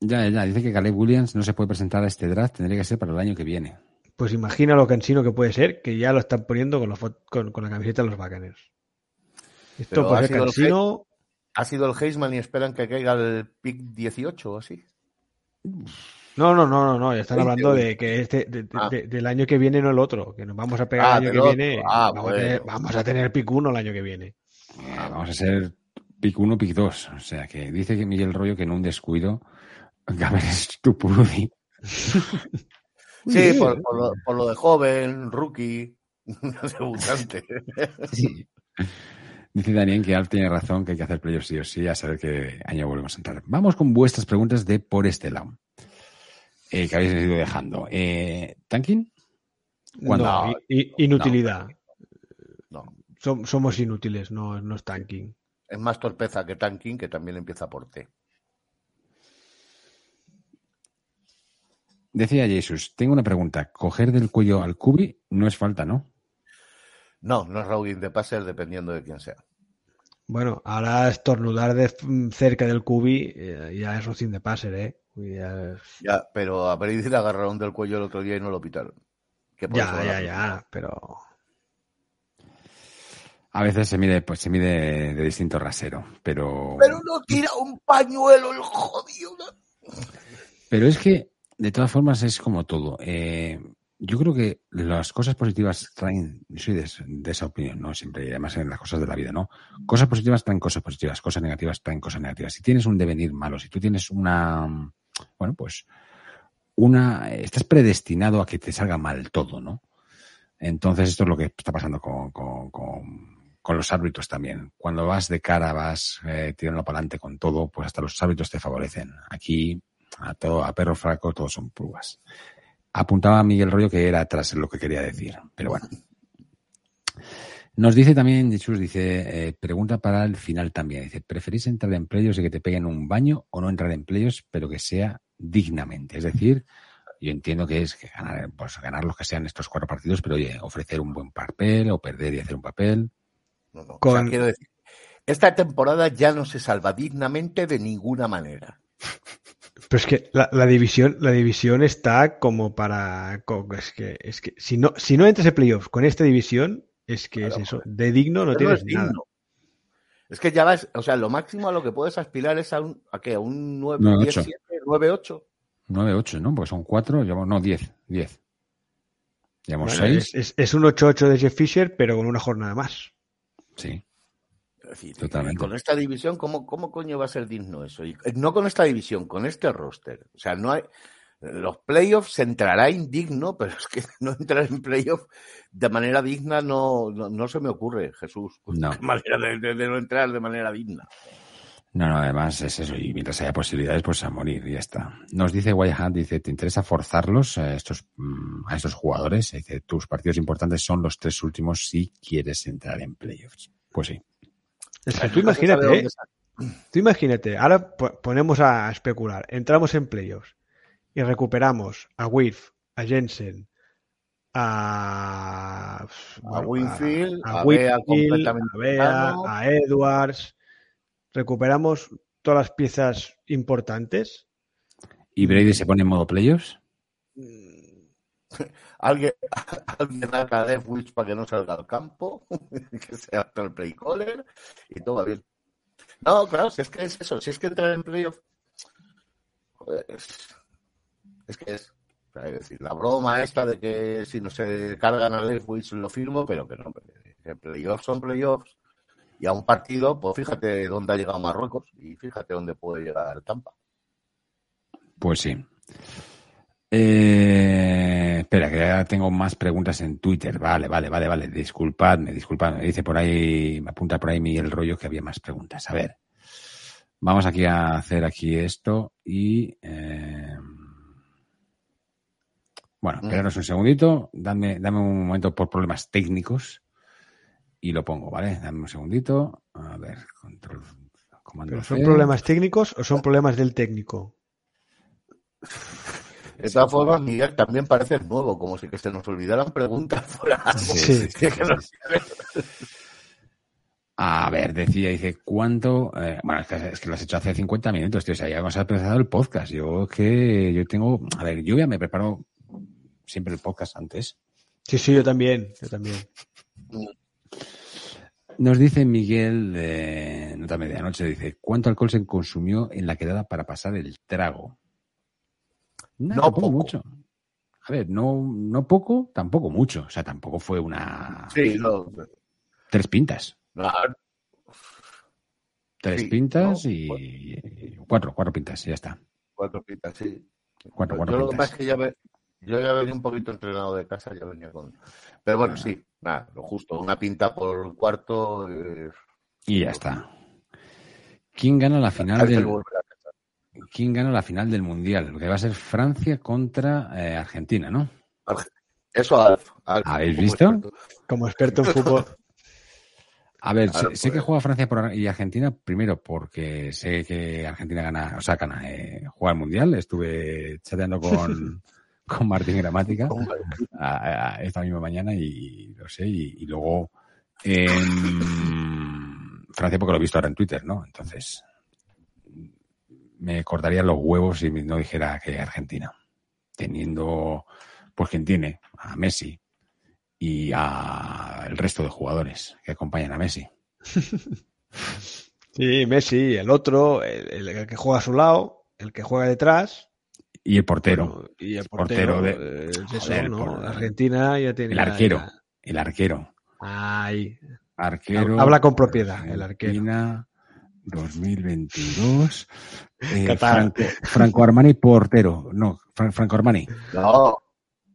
Ya, ya, dice que Caleb Williams no se puede presentar a este draft, tendría que ser para el año que viene. Pues imagina lo cansino que puede ser, que ya lo están poniendo con, con, la camiseta de los bacanes. Esto puede ser cansino. ¿Ha sido el Heisman y esperan que caiga el pick 18 o así? No, no, no, no, no. Están hablando de que este, ah. del año que viene, no el otro. Que nos vamos a pegar ah, el año que viene. Ah, vamos, a tener, vamos, a tener, pick 1 el año que viene. Ah, vamos a ser pick 1, pick 2. O sea que dice que Miguel Rollo que en un descuido Gaber es tu Sí, por, lo, de joven, rookie, debutante. Sí. Dice Daniel que Alf tiene razón, que hay que hacer playoffs sí o sí, a saber qué año volvemos a entrar. Vamos con vuestras preguntas de por este lado, eh, que habéis ido dejando. Eh, ¿Tanking? No, inutilidad. somos inútiles, no, no es tanking. Es más torpeza que tanking, que también empieza por T. Decía Jesús, tengo una pregunta. Coger del cuello al cubi no es falta, ¿no? No, no es routing de passer dependiendo de quién sea. Bueno, ahora estornudar de cerca del cubi eh, ya es routing de passer, ¿eh? Ya, pero a Brady le agarraron del cuello el otro día y no lo pitaron. Ya, ya, ya, pero... A veces se mide, pues se mide de distinto rasero, pero... Pero no tira un pañuelo el jodido. Pero es que de todas formas, es como todo. Eh, yo creo que las cosas positivas traen, soy de, esa opinión, ¿no? Siempre, además en las cosas de la vida, ¿no? Cosas positivas traen cosas positivas, cosas negativas traen cosas negativas. Si tienes un devenir malo, si tú tienes una, bueno, pues, una, estás predestinado a que te salga mal todo, ¿no? Entonces, esto es lo que está pasando con, con, los árbitros también. Cuando vas de cara, vas eh, tirando para adelante con todo, pues hasta los árbitros te favorecen. Aquí a, todo, a perro fraco todos son pruebas. Apuntaba Miguel Rollo que era atrás lo que quería decir, pero bueno. Nos dice también, Jesús, dice, eh, pregunta para el final también. Dice, ¿preferís entrar en playos y que te peguen un baño o no entrar en playos, pero que sea dignamente? Es decir, yo entiendo que es que ganar, pues, ganar los que sean estos cuatro partidos, pero oye, ofrecer un buen papel o perder y hacer un papel. No, quiero decir, esta temporada ya no se salva dignamente de ninguna manera. Pero es que la, división, la división está como para. Es que, es que si no, si no entras en playoffs con esta división, es que es eso. De digno no tienes nada. Es que ya vas, o sea, lo máximo a lo que puedes aspirar es a un, ¿a qué? ¿A un 9, 9 10, 7, 9, 8? 9, 8, ¿no? Pues son 4, no, 10, 10. Llevamos 6. Es, es, un 8-8 de Jeff Fisher, pero con una jornada más. Sí. Totalmente. con esta división, ¿cómo, ¿cómo coño va a ser digno eso? Y eh, no con esta división, con este roster. O sea, no hay. Los playoffs entrará indigno, pero es que no entrar en playoffs de manera digna no, no, se me ocurre, Jesús. No. manera de, no entrar de manera digna. No, no, además es eso. Y mientras haya posibilidades, pues a morir y ya está. Nos dice Whitehat, dice, ¿te interesa forzarlos a estos, mm, a estos jugadores? Dice, tus partidos importantes son los tres últimos si quieres entrar en playoffs. Pues sí. Es que tú imagínate, ¿eh? tú imagínate, ahora ponemos a especular, entramos en playoffs y recuperamos a Wirf, a Jensen, a, a Winfield, a, Bea, a, Edwards, recuperamos todas las piezas importantes ¿Y Brady se pone en modo playoffs? alguien, alguien haga Leftwich para que no salga al campo, que sea el play caller y todo va bien. No, claro, si es que es eso, si es que entrar en playoff, es, es que es, es decir, la broma esta de que si no se cargan a Leftwich lo firmo, pero que no, que playoffs son playoffs y a un partido, pues fíjate dónde ha llegado Marruecos y fíjate dónde puede llegar Tampa. Pues sí. Eh, espera, que ya tengo más preguntas en Twitter. Vale, vale, vale, vale. Disculpadme, disculpadme. Dice por ahí, me apunta por ahí Miguel Rollo que había más preguntas. A ver. Vamos aquí a hacer aquí esto y... Eh... Bueno, mm. esperaros un segundito. Dame, dame un momento por problemas técnicos y lo pongo, ¿vale? Dame un segundito. A ver, control. ¿Pero son problemas técnicos o son problemas del técnico? De todas formas, Miguel también parece nuevo, como si que se nos olvidaran preguntas A ver, decía, dice, ¿cuánto? Eh, bueno, es que, lo has hecho hace 50 minutos, tío. O sea, ya hemos empezado el podcast. Yo que yo tengo. A ver, yo ya me preparo siempre el podcast antes. Sí, sí, yo también. Yo también. Nos dice Miguel de Nota Medianoche, dice, ¿cuánto alcohol se consumió en la quedada para pasar el trago? No, poco. mucho. A ver, no, no poco, tampoco mucho. O sea, tampoco fue una. Sí, no. Tres pintas. Tres pintas y cuatro, cuatro pintas, ya está. Cuatro pintas, sí. Cuatro, cuatro yo pintas. Lo que ya yo ya venía un poquito entrenado de casa, ya venía con. Pero bueno, sí, nada, lo justo, una pinta por cuarto. Eh, y ya está. ¿Quién gana la final del quién gana la final del Mundial, que va a ser Francia contra eh, Argentina, ¿no? Eso, Alf, ¿Habéis visto? Como experto en fútbol. A ver, sé, que juega Francia y Argentina primero porque sé que Argentina gana, o sea, gana, eh, juega el Mundial. Estuve chateando con, con Martín Gramática esta misma mañana y lo sé. Y, luego Francia porque lo he visto ahora en Twitter, ¿no? Entonces, me cortaría los huevos si no dijera que Argentina, teniendo, pues quien tiene, a Messi y a el resto de jugadores que acompañan a Messi. Sí, Messi, el otro, el, que juega a su lado, el que juega detrás. Y el portero. y el portero, de eh, Argentina ya tiene. El arquero. El arquero. Ay. Arquero. Habla con propiedad, el arquero. 2022. Eh, Franco, Armani portero. No, Franco Armani. No,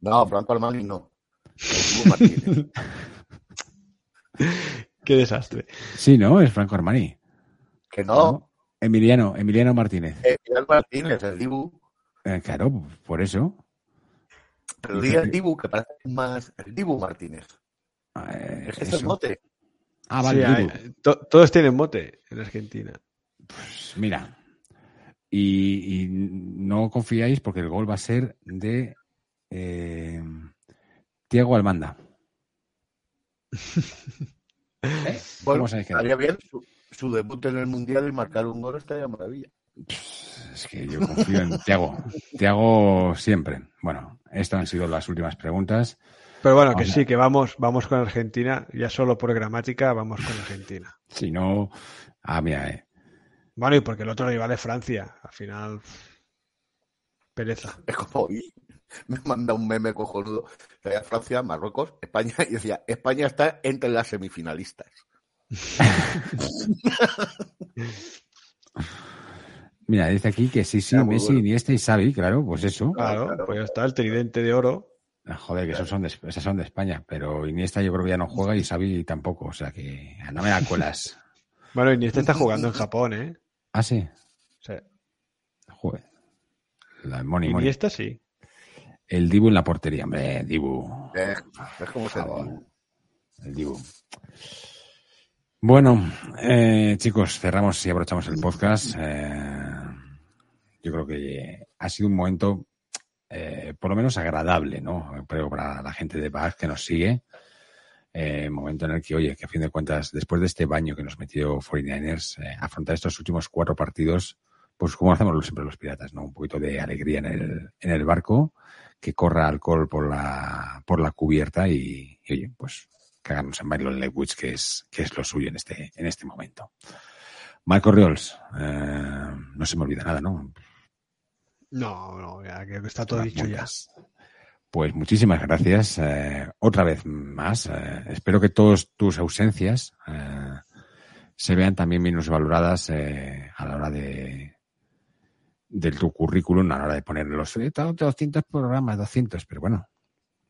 no, Franco Armani no. Qué desastre. Sí, ¿no? Es Franco Armani. Que no. Emiliano, Emiliano Martínez. Emiliano Martínez, el Dibu. Eh, claro, por eso. Pero diga el Dibu, que parece más el Dibu Martínez. Eh, es el mote. Ah, vale. todos tienen mote en Argentina. Pues mira, y, no confiáis porque el gol va a ser de eh, Tiago Almanda. ¿Eh? Bueno, estaría bien su, debut en el Mundial y marcar un gol estaría maravilla. Es que yo confío en Tiago. Tiago siempre. Bueno, estas han sido las últimas preguntas. Pero bueno, que sí, que vamos, vamos con Argentina, ya solo por gramática vamos con Argentina. Si no, ah, mira, eh. Bueno, y porque el otro rival es Francia, al final, pereza. Es como, me manda un meme cojonudo, Francia, Marruecos, España, y decía, España está entre las semifinalistas. Mira, dice aquí que sí, sí, Messi, bueno. Iniesta y Xavi, claro, pues eso. Claro, pues ya está, el tridente de oro. Ah, joder, que esos son, de, esos son de España, pero Iniesta yo creo que ya no juega y Xavi tampoco, o sea que no me da cuelas. bueno, Iniesta está jugando en Japón, ¿eh? ¿Ah, sí? Sí. Joder. La money, Iniesta sí. El Dibu en la portería, hombre, Dibu. Eh, es como se El Dibu. Bueno, eh, chicos, cerramos y aprovechamos el podcast. Eh, yo creo que ha sido un momento eh, por lo menos agradable, ¿no? Creo para la gente de Bach que nos sigue. Eh, momento en el que, oye, que a fin de cuentas, después de este baño que nos metió 49ers, eh, afrontar estos últimos cuatro partidos, pues como hacemos siempre los piratas, ¿no? Un poquito de alegría en el, en el barco, que corra alcohol por la, por la cubierta y, oye, pues cagarnos en Byron Lewis, que es, que es lo suyo en este, en este momento. Marco Riols, eh, no se me olvida nada, ¿no? No, no, ya creo que está todo dicho ya. Pues muchísimas gracias. Eh, otra vez más. Eh, espero que todas tus ausencias eh, se vean también menos valoradas a la hora de, de tu currículum, a la hora de poner los 200 programas, 200, pero bueno,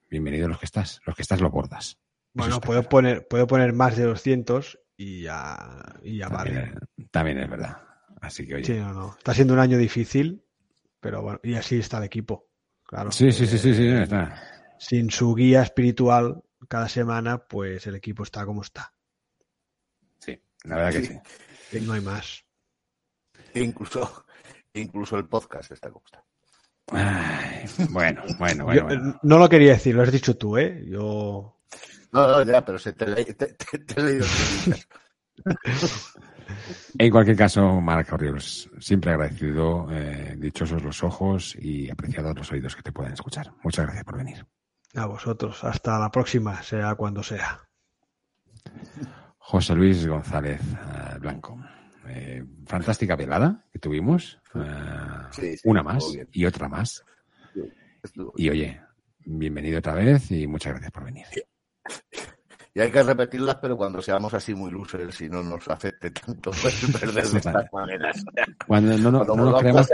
bienvenido los que estás. Los que estás lo bordas. Bueno, puedo poner, puedo poner más de 200 y ya, y ya también, vale. También es verdad. Así que oye. Sí, no, no. Está siendo un año difícil, pero bueno, y así está el equipo. Claro. Sí, sí, sí, sí, sí, está. Sin su guía espiritual cada semana, pues el equipo está como está. Sí, la verdad que sí. No hay más. Incluso, incluso el podcast está como está. Ay, bueno, bueno, bueno, Yo, bueno. No lo quería decir, lo has dicho tú, ¿eh? Yo. No, no, ya, pero se te, te, te, te he leído. En cualquier caso, Marc Oriols, siempre agradecido, eh, dichosos los ojos y apreciados los oídos que te puedan escuchar. Muchas gracias por venir. A vosotros. Hasta la próxima, sea cuando sea. José Luis González uh, Blanco. Eh, fantástica velada que tuvimos. Uh, sí, sí, una más y otra más. Y oye, bienvenido otra vez y muchas gracias por venir. Y hay que repetirlas, pero cuando seamos así muy losers si no nos afecte tanto perder de estas maneras. Cuando no, no, cuando no nos creemos...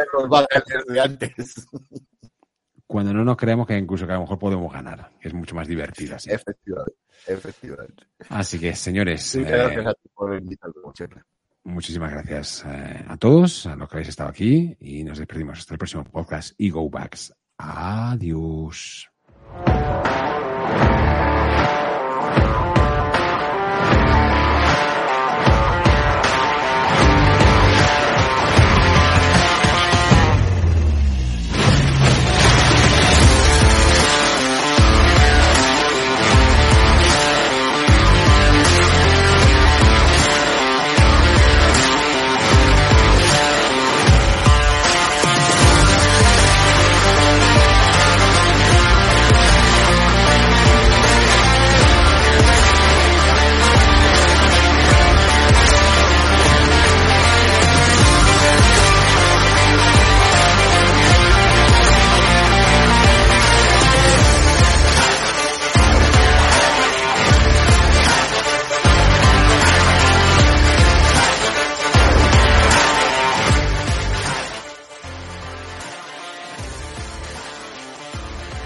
antes. Cuando no nos creemos que incluso que a lo mejor podemos ganar, que es mucho más divertido así. Efectivamente, efectivamente. Así que, señores. Sí, gracias eh, a ti por invitarme. Muchísimas gracias eh, a todos, a los que habéis estado aquí, y nos despedimos hasta el próximo podcast y Go Backs. Adiós.